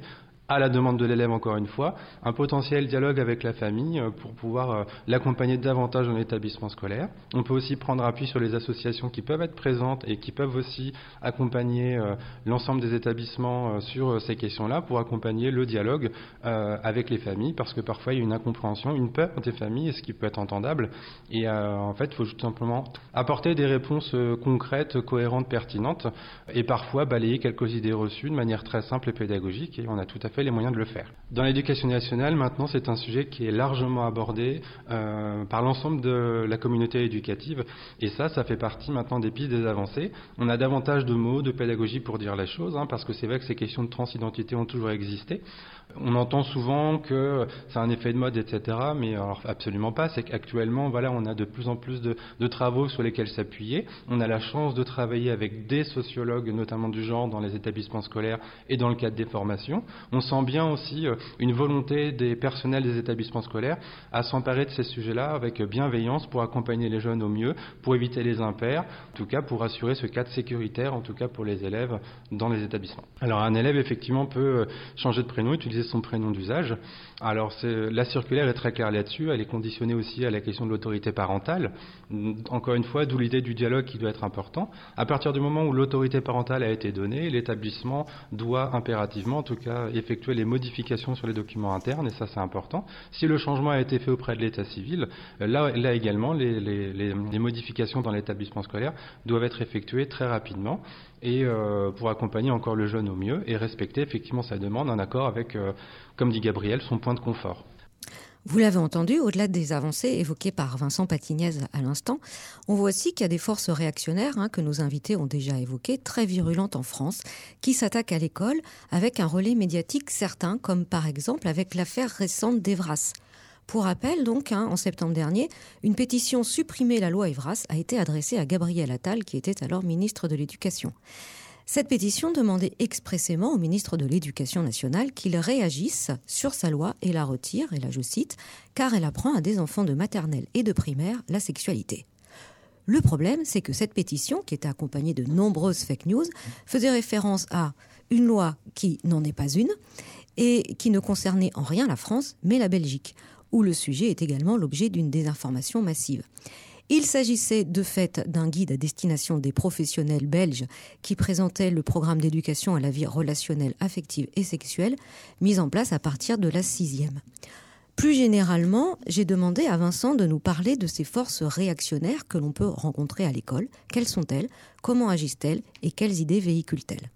à la demande de l'élève encore une fois, un potentiel dialogue avec la famille euh, pour pouvoir euh, l'accompagner davantage dans l'établissement scolaire. On peut aussi prendre appui sur les associations qui peuvent être présentes et qui peuvent aussi accompagner euh, l'ensemble des établissements sur ces questions-là pour accompagner le dialogue avec les familles parce que parfois il y a une incompréhension, une peur des familles, ce qui peut être entendable. Et en fait, il faut tout simplement apporter des réponses concrètes, cohérentes, pertinentes et parfois balayer quelques idées reçues de manière très simple et pédagogique et on a tout à fait les moyens de le faire. Dans l'éducation nationale, maintenant, c'est un sujet qui est largement abordé euh, par l'ensemble de la communauté éducative. Et ça, ça fait partie maintenant des pistes des avancées. On a davantage de mots, de pédagogie pour dire les choses, hein, parce que c'est vrai que ces questions de transidentité ont toujours existé. On entend souvent que c'est un effet de mode, etc. Mais alors absolument pas. C'est qu'actuellement, voilà, on a de plus en plus de, de travaux sur lesquels s'appuyer. On a la chance de travailler avec des sociologues, notamment du genre, dans les établissements scolaires et dans le cadre des formations. On sent bien aussi euh, une volonté des personnels des établissements scolaires à s'emparer de ces sujets-là avec bienveillance pour accompagner les jeunes au mieux, pour éviter les impairs, en tout cas pour assurer ce cadre sécuritaire, en tout cas pour les élèves dans les établissements. Alors un élève effectivement peut euh, changer de prénom, utiliser son prénom d'usage. Alors la circulaire est très claire là-dessus, elle est conditionnée aussi à la question de l'autorité parentale. Encore une fois, d'où l'idée du dialogue qui doit être important. À partir du moment où l'autorité parentale a été donnée, l'établissement doit impérativement, en tout cas, les modifications sur les documents internes, et ça c'est important. Si le changement a été fait auprès de l'état civil, là, là également, les, les modifications dans l'établissement scolaire doivent être effectuées très rapidement et euh, pour accompagner encore le jeune au mieux et respecter effectivement sa demande en accord avec, euh, comme dit Gabriel, son point de confort. Vous l'avez entendu, au-delà des avancées évoquées par Vincent Patignez à l'instant, on voit aussi qu'il y a des forces réactionnaires hein, que nos invités ont déjà évoquées, très virulentes en France, qui s'attaquent à l'école avec un relais médiatique certain, comme par exemple avec l'affaire récente d'Evras. Pour rappel, donc, hein, en septembre dernier, une pétition Supprimer la loi Evras a été adressée à Gabriel Attal, qui était alors ministre de l'Éducation. Cette pétition demandait expressément au ministre de l'Éducation nationale qu'il réagisse sur sa loi et la retire, et là je cite, car elle apprend à des enfants de maternelle et de primaire la sexualité. Le problème, c'est que cette pétition, qui était accompagnée de nombreuses fake news, faisait référence à une loi qui n'en est pas une et qui ne concernait en rien la France, mais la Belgique, où le sujet est également l'objet d'une désinformation massive. Il s'agissait de fait d'un guide à destination des professionnels belges qui présentait le programme d'éducation à la vie relationnelle, affective et sexuelle mis en place à partir de la sixième. Plus généralement, j'ai demandé à Vincent de nous parler de ces forces réactionnaires que l'on peut rencontrer à l'école. Quelles sont-elles? Comment agissent-elles? Et quelles idées véhiculent-elles?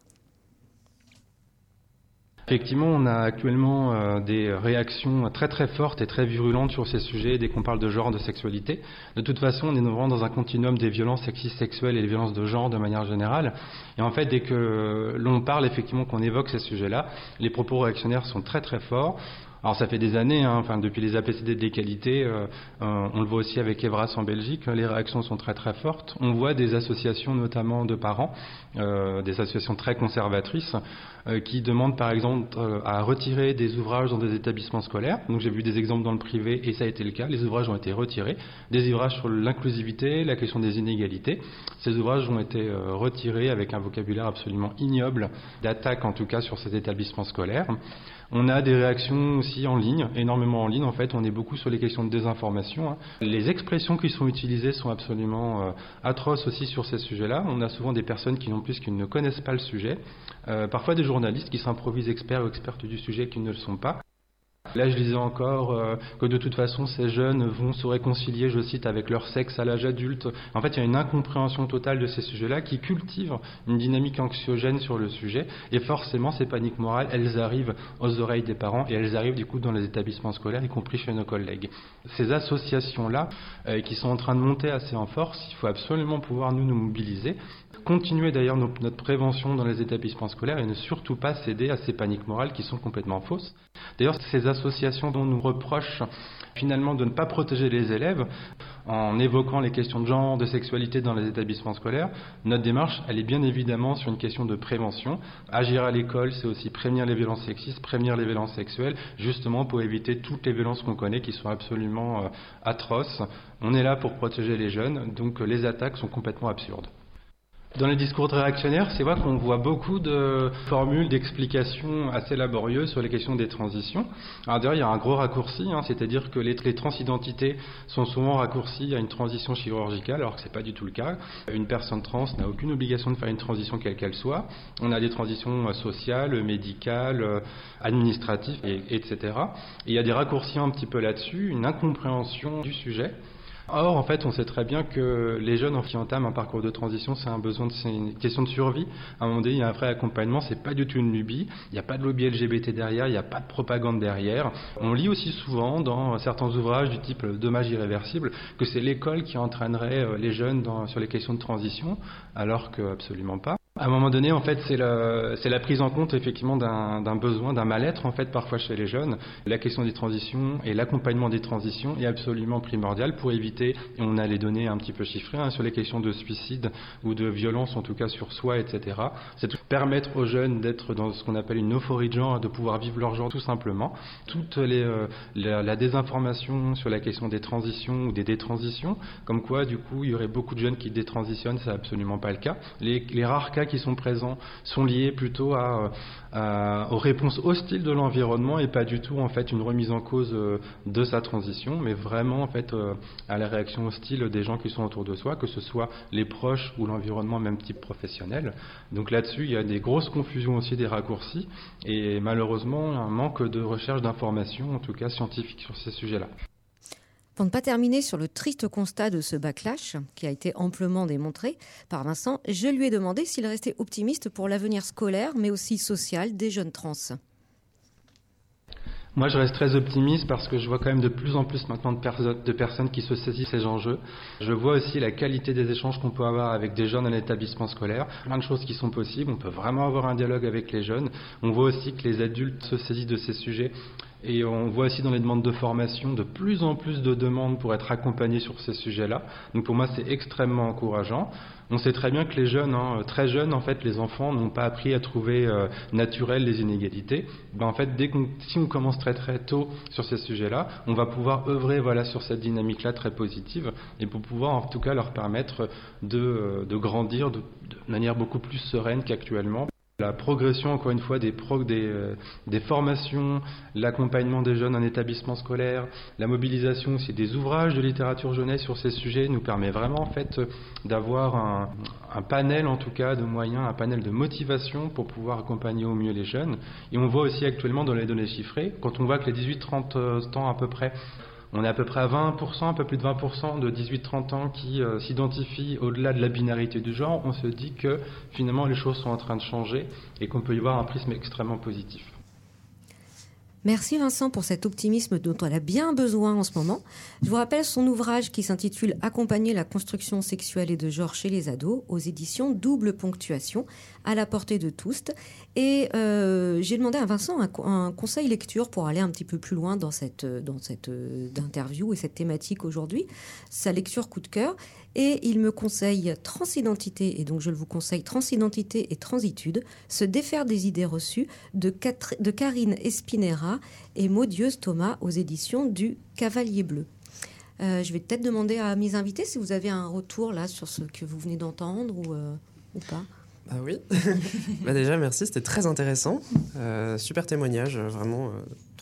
Effectivement, on a actuellement euh, des réactions très très fortes et très virulentes sur ces sujets dès qu'on parle de genre, de sexualité. De toute façon, on est vraiment dans un continuum des violences sexistes sexuelles et les violences de genre de manière générale. Et en fait, dès que l'on parle effectivement, qu'on évoque ces sujets-là, les propos réactionnaires sont très très forts. Alors ça fait des années, hein, enfin depuis les APCD de qualité, euh, euh, on le voit aussi avec Evras en Belgique, les réactions sont très très fortes. On voit des associations notamment de parents, euh, des associations très conservatrices, qui demandent par exemple à retirer des ouvrages dans des établissements scolaires. Donc j'ai vu des exemples dans le privé et ça a été le cas. Les ouvrages ont été retirés, des ouvrages sur l'inclusivité, la question des inégalités. Ces ouvrages ont été retirés avec un vocabulaire absolument ignoble, d'attaque en tout cas sur ces établissements scolaires. On a des réactions aussi en ligne, énormément en ligne. En fait, on est beaucoup sur les questions de désinformation. Hein. Les expressions qui sont utilisées sont absolument euh, atroces aussi sur ces sujets-là. On a souvent des personnes qui non plus qui ne connaissent pas le sujet, euh, parfois des journalistes qui s'improvisent experts ou expertes du sujet qui ne le sont pas. Là, je disais encore euh, que de toute façon, ces jeunes vont se réconcilier, je cite, avec leur sexe à l'âge adulte. En fait, il y a une incompréhension totale de ces sujets-là qui cultive une dynamique anxiogène sur le sujet. Et forcément, ces paniques morales, elles arrivent aux oreilles des parents et elles arrivent du coup dans les établissements scolaires, y compris chez nos collègues. Ces associations-là, euh, qui sont en train de monter assez en force, il faut absolument pouvoir nous nous mobiliser continuer d'ailleurs notre prévention dans les établissements scolaires et ne surtout pas céder à ces paniques morales qui sont complètement fausses. D'ailleurs, ces associations dont nous reprochent finalement de ne pas protéger les élèves en évoquant les questions de genre, de sexualité dans les établissements scolaires, notre démarche, elle est bien évidemment sur une question de prévention. Agir à l'école, c'est aussi prévenir les violences sexistes, prévenir les violences sexuelles, justement pour éviter toutes les violences qu'on connaît qui sont absolument euh, atroces. On est là pour protéger les jeunes, donc euh, les attaques sont complètement absurdes. Dans les discours réactionnaires, c'est vrai qu'on voit beaucoup de formules, d'explications assez laborieuses sur les questions des transitions. Alors d'ailleurs, il y a un gros raccourci, hein, c'est-à-dire que les, transidentités sont souvent raccourcies à une transition chirurgicale, alors que ce n'est pas du tout le cas. Une personne trans n'a aucune obligation de faire une transition quelle qu'elle soit. On a des transitions sociales, médicales, administratives, etc. Et il y a des raccourcis un petit peu là-dessus, une incompréhension du sujet. Or, en fait, on sait très bien que les jeunes qui entament un parcours de transition, c'est un besoin, c'est une question de survie. À un moment donné, il y a un vrai accompagnement, c'est pas du tout une lubie. Il n'y a pas de lobby LGBT derrière, il n'y a pas de propagande derrière. On lit aussi souvent dans certains ouvrages du type Dommage irréversible que c'est l'école qui entraînerait euh, les jeunes sur les questions de transition, alors que absolument pas. À un moment donné, en fait, c'est la, prise en compte effectivement d'un besoin, d'un mal-être en fait parfois chez les jeunes. La question des transitions et l'accompagnement des transitions est absolument primordial pour éviter, et on a les données un petit peu chiffrées hein, sur les questions de suicide ou de violence en tout cas sur soi, etc. C'est permettre aux jeunes d'être dans ce qu'on appelle une euphorie de genre, de pouvoir vivre leur genre tout simplement. Toute les, euh, la, désinformation sur la question des transitions ou des détransitions, comme quoi du coup il y aurait beaucoup de jeunes qui détransitionnent, c'est absolument pas le cas. Les rares cas qui sont présents sont liés plutôt à, aux réponses hostiles de l'environnement et pas du tout en fait une remise en cause euh, de sa transition, mais vraiment en fait euh, à la réaction hostile des gens qui sont autour de soi, que ce soit les proches ou l'environnement même type professionnel. Donc là-dessus, il y a des grosses confusions aussi, des raccourcis et malheureusement un manque de recherche d'informations, en tout cas scientifiques, sur ces sujets-là. Pour ne pas terminer sur le triste constat de ce backlash, qui a été amplement démontré par Vincent, je lui ai demandé s'il restait optimiste pour l'avenir scolaire, mais aussi social des jeunes trans. Moi, je reste très optimiste parce que je vois quand même de plus en plus maintenant de, de personnes qui se saisissent ces enjeux. Je vois aussi la qualité des échanges qu'on peut avoir avec des jeunes en établissement scolaire. Plein de choses qui sont possibles. On peut vraiment avoir un dialogue avec les jeunes. On voit aussi que les adultes se saisissent de ces sujets. Et on voit aussi dans les demandes de formation de plus en plus de demandes pour être accompagnés sur ces sujets-là. Donc pour moi, c'est extrêmement encourageant. On sait très bien que les jeunes, hein, très jeunes, en fait, les enfants n'ont pas appris à trouver euh, naturel les inégalités. Ben, en fait, dès qu'on, si on commence très très tôt sur ces sujets-là, on va pouvoir œuvrer voilà sur cette dynamique-là très positive et pour pouvoir en tout cas leur permettre de, euh, de grandir de, de manière beaucoup plus sereine qu'actuellement. La progression, encore une fois, des, euh, des, formations, l'accompagnement des jeunes en établissement scolaire, la mobilisation aussi des ouvrages de littérature jeunesse sur ces sujets nous permet vraiment en fait d'avoir un, un, panel en tout cas de moyens, un panel de motivation pour pouvoir accompagner au mieux les jeunes. Et on voit aussi actuellement dans les données chiffrées, quand on voit que les 18-30 euh, ans à peu près on est à peu près à 20%, un peu plus de 20% de 18-30 ans qui euh, s'identifient au-delà de la binarité du genre. On se dit que finalement les choses sont en train de changer et qu'on peut y voir un prisme extrêmement positif. Merci Vincent pour cet optimisme dont on a bien besoin en ce moment. Je vous rappelle son ouvrage qui s'intitule Accompagner la construction sexuelle et de genre chez les ados aux éditions Double Ponctuation à la portée de tous. Et euh, j'ai demandé à Vincent un, conseil lecture pour aller un petit peu plus loin dans cette, euh, interview et cette thématique aujourd'hui. Sa lecture coup de cœur. Et il me conseille Transidentité, et donc je le vous conseille Transidentité et Transitude, se défaire des idées reçues de, Karine Espinera et Maudieuse Thomas aux éditions du Cavalier Bleu. Euh, je vais peut-être demander à mes invités si vous avez un retour là sur ce que vous venez d'entendre ou, euh, pas. Ah oui. bah déjà, merci, c'était très intéressant. Euh, super témoignage, vraiment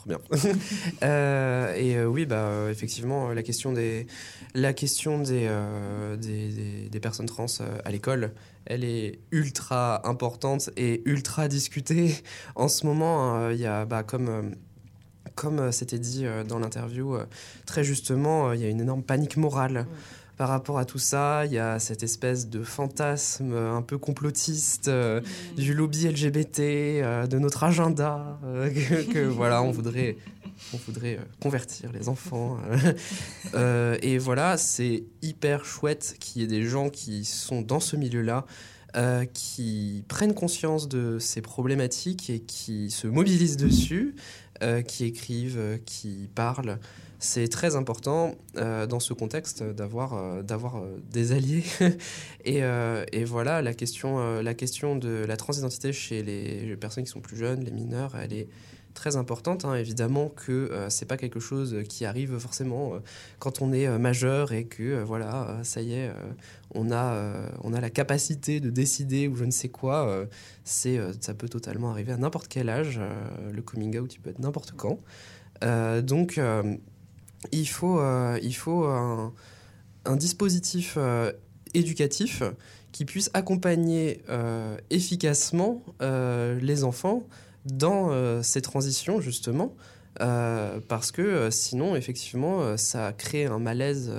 trop bien. et oui, bah, effectivement, la question des, la question euh, des, des, personnes trans euh, à l'école, elle est ultra importante et ultra discutée. En ce moment, il y a, bah, comme, comme c'était dit euh, dans l'interview, très justement, il y a une énorme panique morale par rapport à tout ça. Il y a cette espèce de fantasme un peu complotiste mmh. du lobby LGBT, de notre agenda, que, voilà, on voudrait on voudrait euh, convertir les enfants. Euh, euh, et voilà, c'est hyper chouette qu'il y ait des gens qui sont dans ce milieu-là, qui prennent conscience de ces problématiques et qui se mobilisent dessus, qui écrivent, qui parlent. C'est très important dans ce contexte d'avoir d'avoir des alliés. et, et, voilà, la question, la question de la transidentité chez les personnes qui sont plus jeunes, les mineurs, elle est très importante. Hein, évidemment que euh, c'est pas quelque chose qui arrive forcément euh, quand on est euh, majeur et que voilà, ça y est, on a on a la capacité de décider ou je ne sais quoi. c'est ça peut totalement arriver à n'importe quel âge. le coming out, il peut être n'importe quand. donc il faut il faut un, dispositif éducatif qui puisse accompagner efficacement les enfants dans euh, ces transitions, justement, euh, parce que euh, sinon, effectivement, ça crée un malaise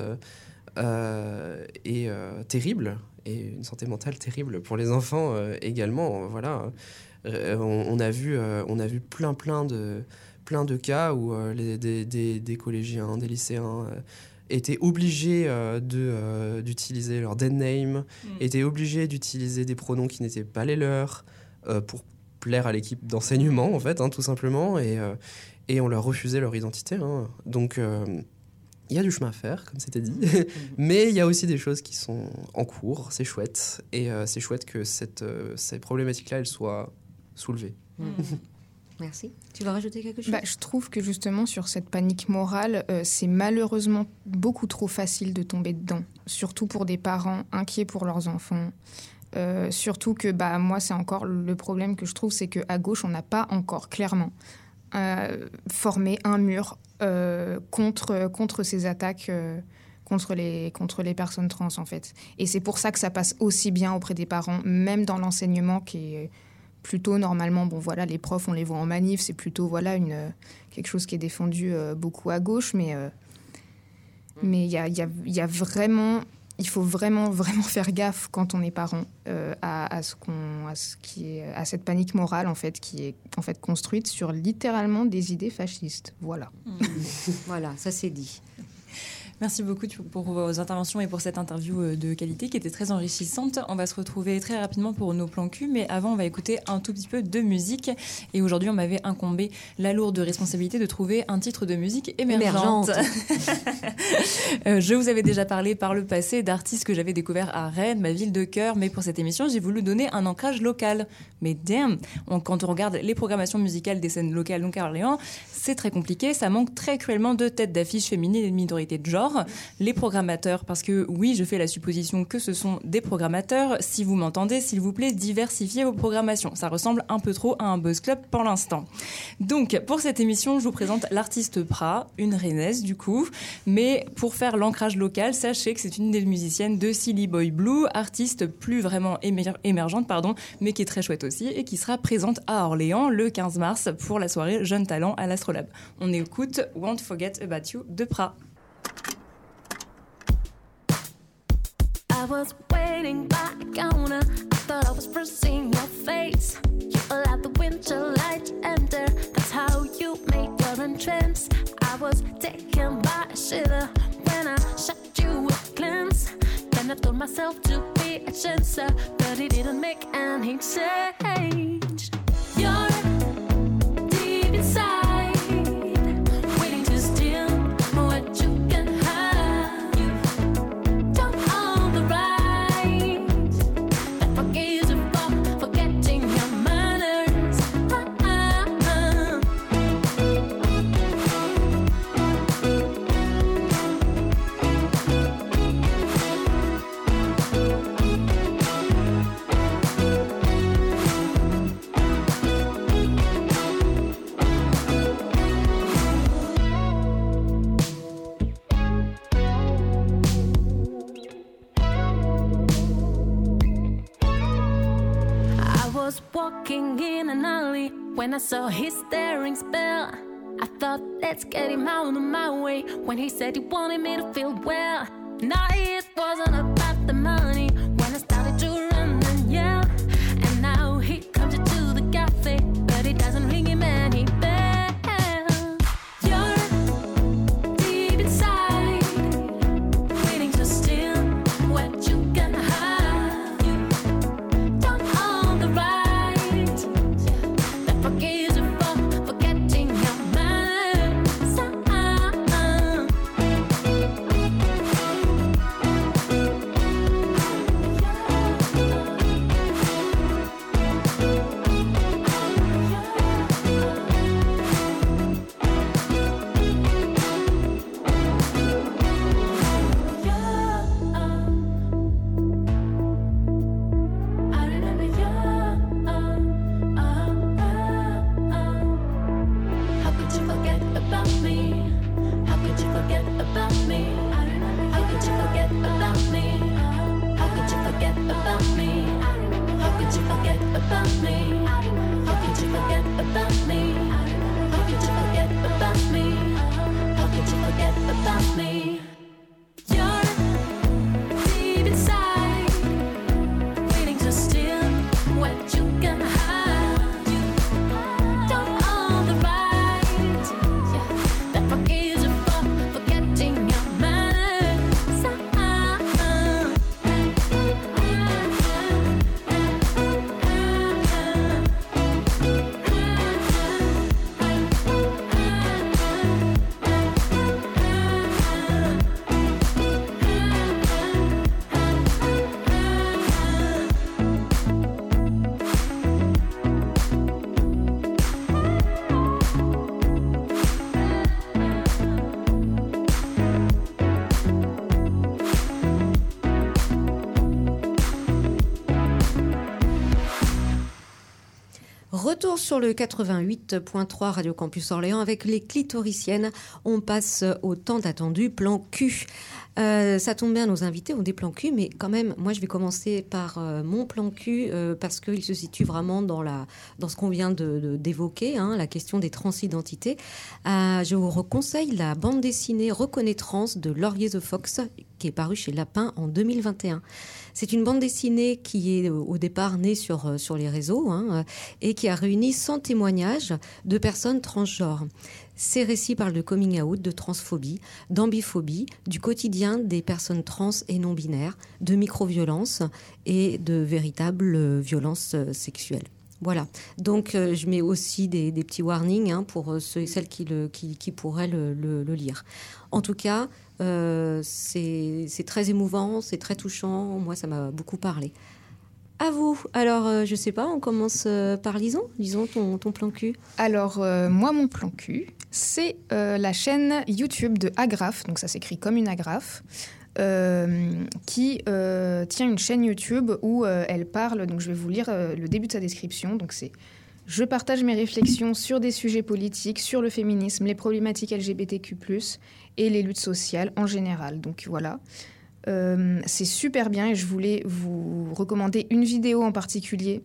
et terrible et une santé mentale terrible pour les enfants également. Voilà, on, a vu, on a vu plein, plein de, plein de cas où les, des, des, collégiens, des lycéens étaient obligés de d'utiliser leur dead name, mm. étaient obligés d'utiliser des pronoms qui n'étaient pas les leurs pour plaire à l'équipe d'enseignement, en fait, hein, tout simplement, et, euh, et on leur refusait leur identité. Hein. Donc, euh, il y a du chemin à faire, comme c'était dit, mais il y a aussi des choses qui sont en cours, c'est chouette, et euh, c'est chouette que cette, ces problématiques-là, elles soient soulevées. Mm. Merci. Tu vas rajouter quelque chose? bah, Je trouve que justement sur cette panique morale, c'est malheureusement beaucoup trop facile de tomber dedans, surtout pour des parents inquiets pour leurs enfants. Euh, surtout que bah, moi, c'est encore le problème que je trouve, c'est qu'à gauche, on n'a pas encore clairement euh, formé un mur euh, contre, contre ces attaques contre, les, contre les personnes trans, en fait. Et c'est pour ça que ça passe aussi bien auprès des parents, même dans l'enseignement qui est plutôt normalement, bon voilà, les profs, on les voit en manif, c'est plutôt voilà une, quelque chose qui est défendu beaucoup à gauche, mais mais il y a, y, a, y a, vraiment il faut vraiment, vraiment faire gaffe quand on est parent euh, à, ce qu'on, à ce qui est, à cette panique morale en fait qui est en fait construite sur littéralement des idées fascistes. Voilà. voilà, ça c'est dit. Merci beaucoup pour vos interventions et pour cette interview euh, de qualité qui était très enrichissante. On va se retrouver très rapidement pour nos plans cul, mais avant, on va écouter un tout petit peu de musique. Et aujourd'hui, on m'avait incombé la lourde responsabilité de trouver un titre de musique émergente. Euh, je vous avais déjà parlé par le passé d'artistes que j'avais découverts à Rennes, ma ville de cœur, mais pour cette émission, j'ai voulu donner un ancrage local. Mais damn, quand on regarde les programmations musicales des scènes locales, donc à Orléans, c'est très compliqué. Ça manque très cruellement de têtes d'affiches féminines et de minorités de genre les programmateurs, parce que oui, je fais la supposition que ce sont des programmateurs. Si vous m'entendez, s'il vous plaît, diversifiez vos programmations. Ça ressemble un peu trop à un buzz club pour l'instant. Donc, pour cette émission, je vous présente l'artiste Pra, une rennaise du coup. Mais pour faire l'ancrage local, sachez que c'est une des musiciennes de Silly Boy Blue, artiste plus vraiment émergente, pardon, mais qui est très chouette aussi et qui sera présente à Orléans le 15 mars pour la soirée Jeune Talent à l'Astrolabe. On écoute Won't Forget About You de Pra. I was waiting by the counter. I thought I was seeing your face. You allowed the winter light to enter. That's how you make your entrance. I was taken by a shiver when I shot you a glance. Then I told myself to be a chancer, but it didn't make any change. When I saw his staring spell. I thought, let's get him out of my way. When he said he wanted me to feel well, now it wasn't about the money. Sur le 88.3 Radio Campus Orléans avec les clitoriciennes. On passe au temps attendu plan Q. Euh, ça tombe bien, nos invités ont des plans cul, mais quand même, moi, je vais commencer par euh, mon plan cul euh, parce qu'il se situe vraiment dans, la, dans ce qu'on vient de- de- d'évoquer, hein, la question des transidentités. Je vous conseille la bande dessinée Reconnaissance de Laurier the Fox, qui est parue chez Lapin en 2021. C'est une bande dessinée qui est euh, au départ née sur, euh, sur les réseaux hein, euh, et qui a réuni 100 témoignages de personnes transgenres. Ces récits parlent de coming out, de transphobie, d'ambiphobie, du quotidien des personnes trans et non binaires, de micro-violences et de véritables violences sexuelles. Voilà. Donc, je mets aussi des, petits warnings hein, pour ceux et celles qui, pourraient le lire. En tout cas, euh, c'est très émouvant, c'est très touchant. Moi, ça m'a beaucoup parlé. À vous. Alors, euh, je sais pas, on commence euh, par Lison. Lison, ton, plan cul. Alors, euh, moi, mon plan cul, c'est la chaîne YouTube de Agraphe, donc ça s'écrit comme une agrafe, qui tient une chaîne YouTube où elle parle, donc je vais vous lire le début de sa description, donc c'est je partage mes réflexions sur des sujets politiques, sur le féminisme, les problématiques LGBTQ+, et les luttes sociales en général. Donc voilà. Euh, c'est super bien et je voulais vous recommander une vidéo en particulier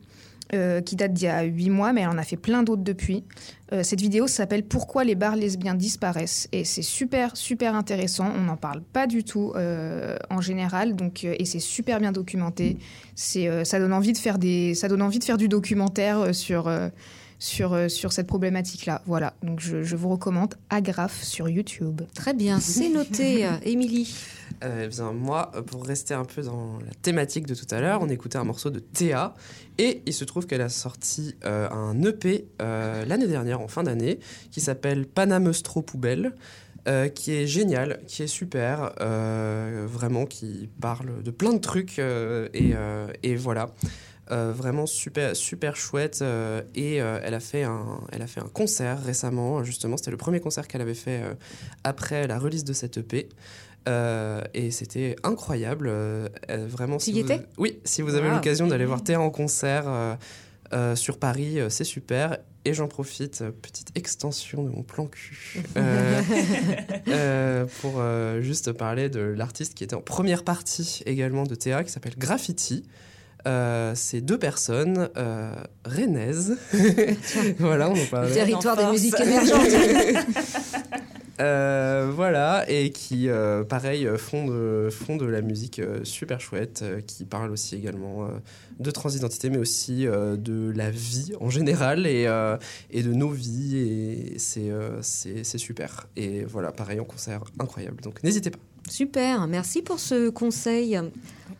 euh, qui date d'il y a huit mois, mais elle en a fait plein d'autres depuis. Euh, cette vidéo s'appelle Pourquoi les bars lesbiens disparaissent et c'est super super intéressant. On n'en parle pas du tout en général, donc et c'est super bien documenté. C'est ça donne envie de faire des ça donne envie de faire du documentaire sur sur, euh, sur cette problématique-là. Voilà, donc je, je vous recommande Agraphe sur YouTube. Très bien, c'est noté. Émilie. Euh, eh bien, moi, euh, pour rester un peu dans la thématique de tout à l'heure, on écoutait un morceau de Théa. Et il se trouve qu'elle a sorti euh, un EP euh, l'année dernière, en fin d'année, qui s'appelle Panamestro Poubelle. euh, qui est génial, qui est super, euh, vraiment qui parle de plein de trucs euh, et, euh, et voilà. Euh, vraiment super super chouette euh, et euh, elle a fait un elle a fait un concert récemment justement c'était le premier concert qu'elle avait fait après la release de cette EP et c'était incroyable vraiment y vous- oui si vous avez l'occasion d'aller voir Théa en concert sur Paris c'est super et j'en profite petite extension de mon plan cul euh, euh, pour euh, juste parler de l'artiste qui était en première partie également de Théa qui s'appelle Graffiti euh, c'est deux personnes euh, rennaises. voilà, on en parlait. Le territoire des musiques émergentes. Euh, voilà, et qui, euh, pareil, font de, font de la musique euh, super chouette, euh, qui parle aussi également euh, de transidentité, mais aussi euh, de la vie en général et, euh, et de nos vies. Et c'est euh, c'est c'est super. Et voilà, pareil, en concert, incroyable. Donc n'hésitez pas. Super, merci pour ce conseil.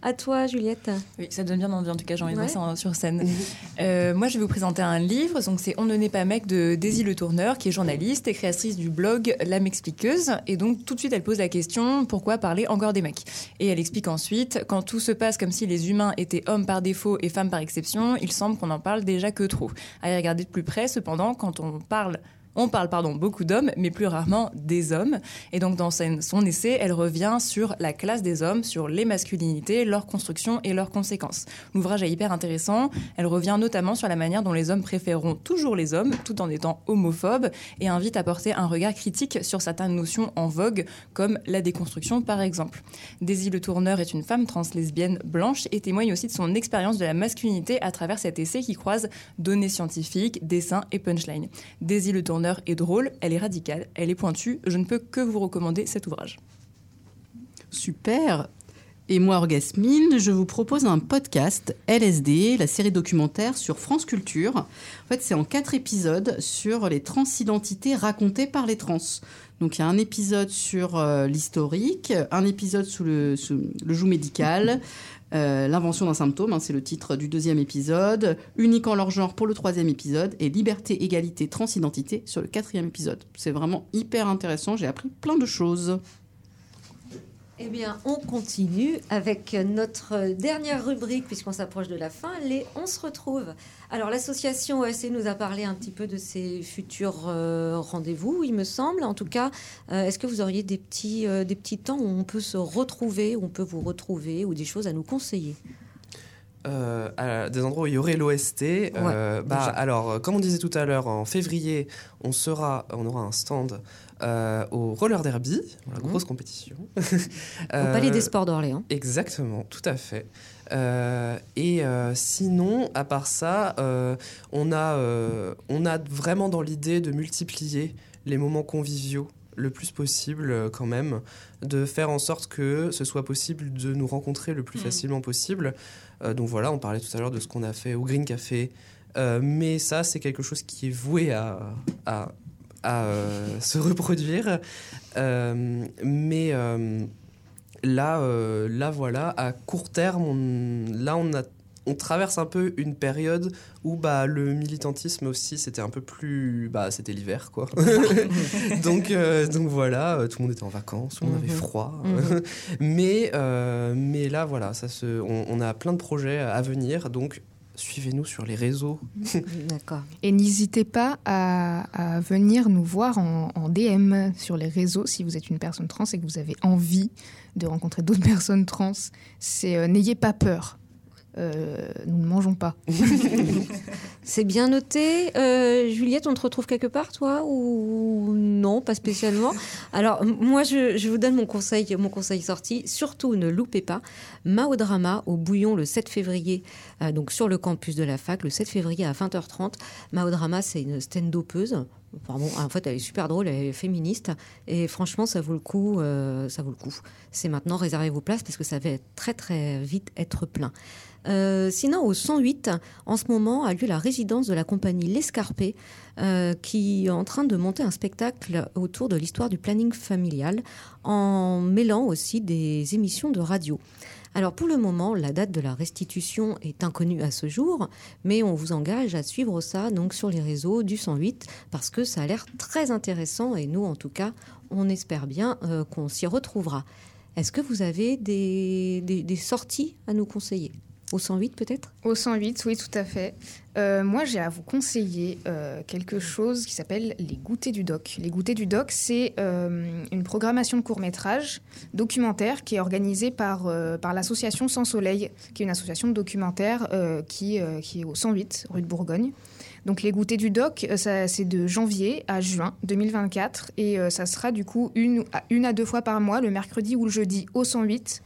À toi, Juliette. Oui, ça donne bien envie. En tout cas, j'ai envie de voir ça en- sur scène. Euh, moi, je vais vous présenter un livre. Donc, c'est On ne naît pas mec de Daisy Le Tourneur, qui est journaliste et créatrice du blog L'âme expliqueuse. Et donc, tout de suite, elle pose la question pourquoi parler encore des mecs? Et elle explique ensuite quand tout se passe comme si les humains étaient hommes par défaut et femmes par exception, il semble qu'on en parle déjà que trop. À y regarder de plus près, cependant, quand on parle on parle pardon, beaucoup d'hommes, mais plus rarement des hommes. Et donc dans son essai, elle revient sur la classe des hommes, sur les masculinités, leur construction et leurs conséquences. L'ouvrage est hyper intéressant. Elle revient notamment sur la manière dont les hommes préféreront toujours les hommes, tout en étant homophobes, et invite à porter un regard critique sur certaines notions en vogue, comme la déconstruction par exemple. Daisy Le Tourneur est une femme trans lesbienne blanche et témoigne aussi de son expérience de la masculinité à travers cet essai qui croise données scientifiques, dessins et punchlines. Daisy Le Tourneur est drôle, elle est radicale, elle est pointue. Je ne peux que vous recommander cet ouvrage. Super. Et moi, Orgasmine, je vous propose un podcast LSD, la série documentaire sur France Culture. En fait, c'est en quatre épisodes sur les transidentités racontées par les trans. Donc, il y a un épisode sur euh, l'historique, un épisode sous le, sous le joug médical, euh, l'invention d'un symptôme, hein, c'est le titre du deuxième épisode, unique en leur genre pour le troisième épisode, et liberté, égalité, transidentité sur le quatrième épisode. C'est vraiment hyper intéressant, j'ai appris plein de choses. Eh bien, on continue avec notre dernière rubrique, puisqu'on s'approche de la fin, les On se retrouve. Alors, l'association OSC nous a parlé un petit peu de ses futurs euh, rendez-vous, il me semble. En tout cas, euh, est-ce que vous auriez des petits, euh, des petits temps où on peut se retrouver, où on peut vous retrouver, ou des choses à nous conseiller? Euh, à des endroits où il y aurait l'OST. Euh, bah, alors, comme on disait tout à l'heure, en février, on, sera, on aura un stand euh, au roller derby, la Mhm. grosse compétition. Au Palais des Sports d'Orléans. Exactement, tout à fait. Euh, et euh, sinon, à part ça, euh, on, a, euh, on a vraiment dans l'idée de multiplier les moments conviviaux le plus possible euh, quand même, de faire en sorte que ce soit possible de nous rencontrer le plus Mhm. facilement possible. Euh, donc voilà, on parlait tout à l'heure de ce qu'on a fait au Green Café, Euh, mais ça c'est quelque chose qui est voué à, à, à, euh, se reproduire. Euh, mais euh, là, là voilà, à court terme, on, là on a on traverse un peu une période où bah, le militantisme aussi c'était un peu plus bah c'était l'hiver quoi donc euh, donc voilà euh, tout le monde était en vacances monde avait Mhm. froid Mhm. mais euh, mais là voilà ça se on, on a plein de projets à venir donc suivez-nous sur les réseaux D'accord. Et n'hésitez pas à, à venir nous voir en, en DM sur les réseaux si vous êtes une personne trans et que vous avez envie de rencontrer d'autres personnes trans. C'est euh, n'ayez pas peur. Euh, nous ne mangeons pas. C'est bien noté. Euh, Juliette, on te retrouve quelque part, toi Ou non, pas spécialement Alors, moi, je, je vous donne mon conseil, mon conseil sorti. Surtout, ne loupez pas Maodrama au Bouillon le 7 février, euh, donc sur le campus de la fac, le 7 février à 20h30. Maodrama, c'est une stand-upeuse. En fait, elle est super drôle, elle est féministe. Et franchement, ça vaut le coup. euh, ça vaut le coup. C'est maintenant, réservez vos places parce que ça va très, très vite être plein. Sinon, au 108, en ce moment, a lieu la résidence de la compagnie L'Escarpé, euh, qui est en train de monter un spectacle autour de l'histoire du planning familial, en mêlant aussi des émissions de radio. Alors pour le moment, la date de la restitution est inconnue à ce jour, mais on vous engage à suivre ça donc sur les réseaux du 108 parce que ça a l'air très intéressant et nous en tout cas, on espère bien euh, qu'on s'y retrouvera. Est-ce que vous avez des, sorties à nous conseiller? Au 108 peut-être? Au 108, oui, tout à fait. Euh, moi, j'ai à vous conseiller euh, quelque chose qui s'appelle les goûters du doc. Les goûters du doc, c'est euh, une programmation de court-métrage documentaire qui est organisée par, par l'association Sans Soleil, qui est une association de documentaires qui, qui est au 108, rue de Bourgogne. Donc les goûters du doc, c'est de janvier à juin 2024 et ça sera du coup une une à deux fois par mois, le mercredi ou le jeudi au 108.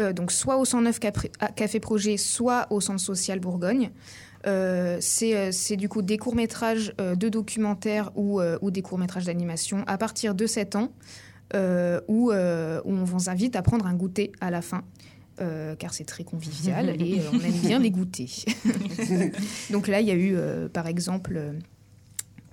Euh, donc soit au 109 Capri- à Café Projet, soit au Centre Social Bourgogne. Euh, c'est euh, c'est du coup des courts-métrages euh, de documentaires ou, ou des courts-métrages d'animation à partir de 7 ans, où, où on vous invite à prendre un goûter à la fin. car c'est très convivial et on aime bien les goûter. Donc là, il y a eu, par exemple,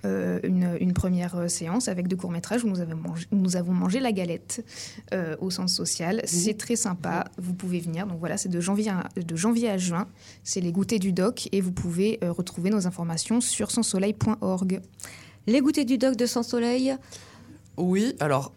euh, une, une première euh, séance avec deux courts-métrages où nous avons mangé, où nous avons mangé la galette euh, au centre social. C'est très sympa, vous pouvez venir. Donc voilà, c'est de janvier à, de janvier à juin. C'est les goûters du doc et vous pouvez euh, retrouver nos informations sur sanssoleil.org. Les goûters du doc de Sans Soleil? Oui alors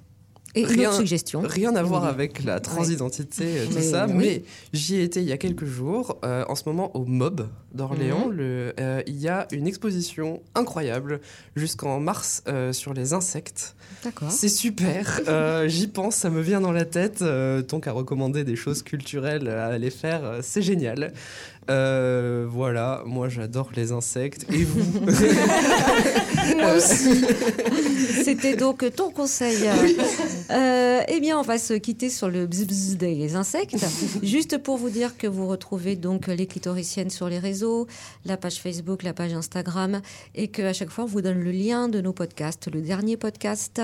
et une autre suggestion. Rien à voir avec la transidentité, euh, tout Mais ça, oui. mais j'y ai été il y a quelques jours. Euh, en ce moment, au MOB d'Orléans, Mhm. le- euh, il y a une exposition incroyable jusqu'en mars euh, sur les insectes. D'accord. C'est super, j'y pense, ça me vient dans la tête. Donc à recommander des choses culturelles à aller faire, c'est génial. Euh, voilà, moi j'adore les insectes. Et vous Moi aussi. C'était donc ton conseil. Euh, eh bien, on va se quitter sur le bzz bzz des insectes. Juste pour vous dire que vous retrouvez donc les clitoriciennes sur les réseaux, la page Facebook, la page Instagram, et qu'à chaque fois, on vous donne le lien de nos podcasts, le dernier podcast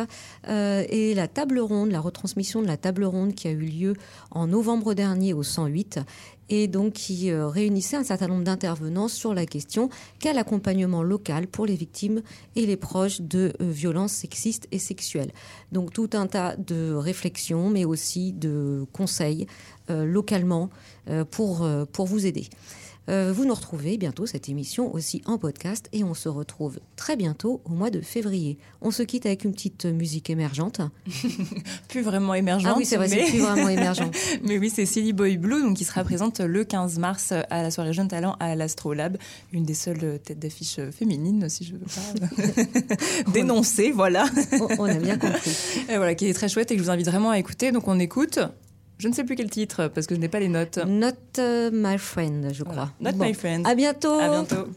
euh, et la table ronde, la retransmission de la table ronde qui a eu lieu en novembre dernier au 108 et donc qui euh, réunissait un certain nombre d'intervenants sur la question quel accompagnement local pour les victimes et les proches de euh, violences sexistes et sexuelles. Donc tout un tas de réflexions, mais aussi de conseils euh, localement euh, pour, euh, pour vous aider. Euh, vous nous retrouvez bientôt cette émission aussi en podcast et on se retrouve très bientôt au mois de février. On se quitte avec une petite musique émergente. plus vraiment émergente. Ah oui, c'est vrai, c'est plus vraiment émergent. mais oui, c'est Silly Boy Blue, donc qui sera présente le 15 mars à la soirée Jeune Talent à l'Astrolabe, une des seules têtes d'affiche féminines, si je veux pas dénoncer, voilà. On, on a bien compris. Et voilà, qui est très chouette et que je vous invite vraiment à écouter. Donc on écoute. Je ne sais plus quel titre parce que je n'ai pas les notes. Not euh, My Friend, je crois. Not Bon. My Friend. À bientôt. À bientôt.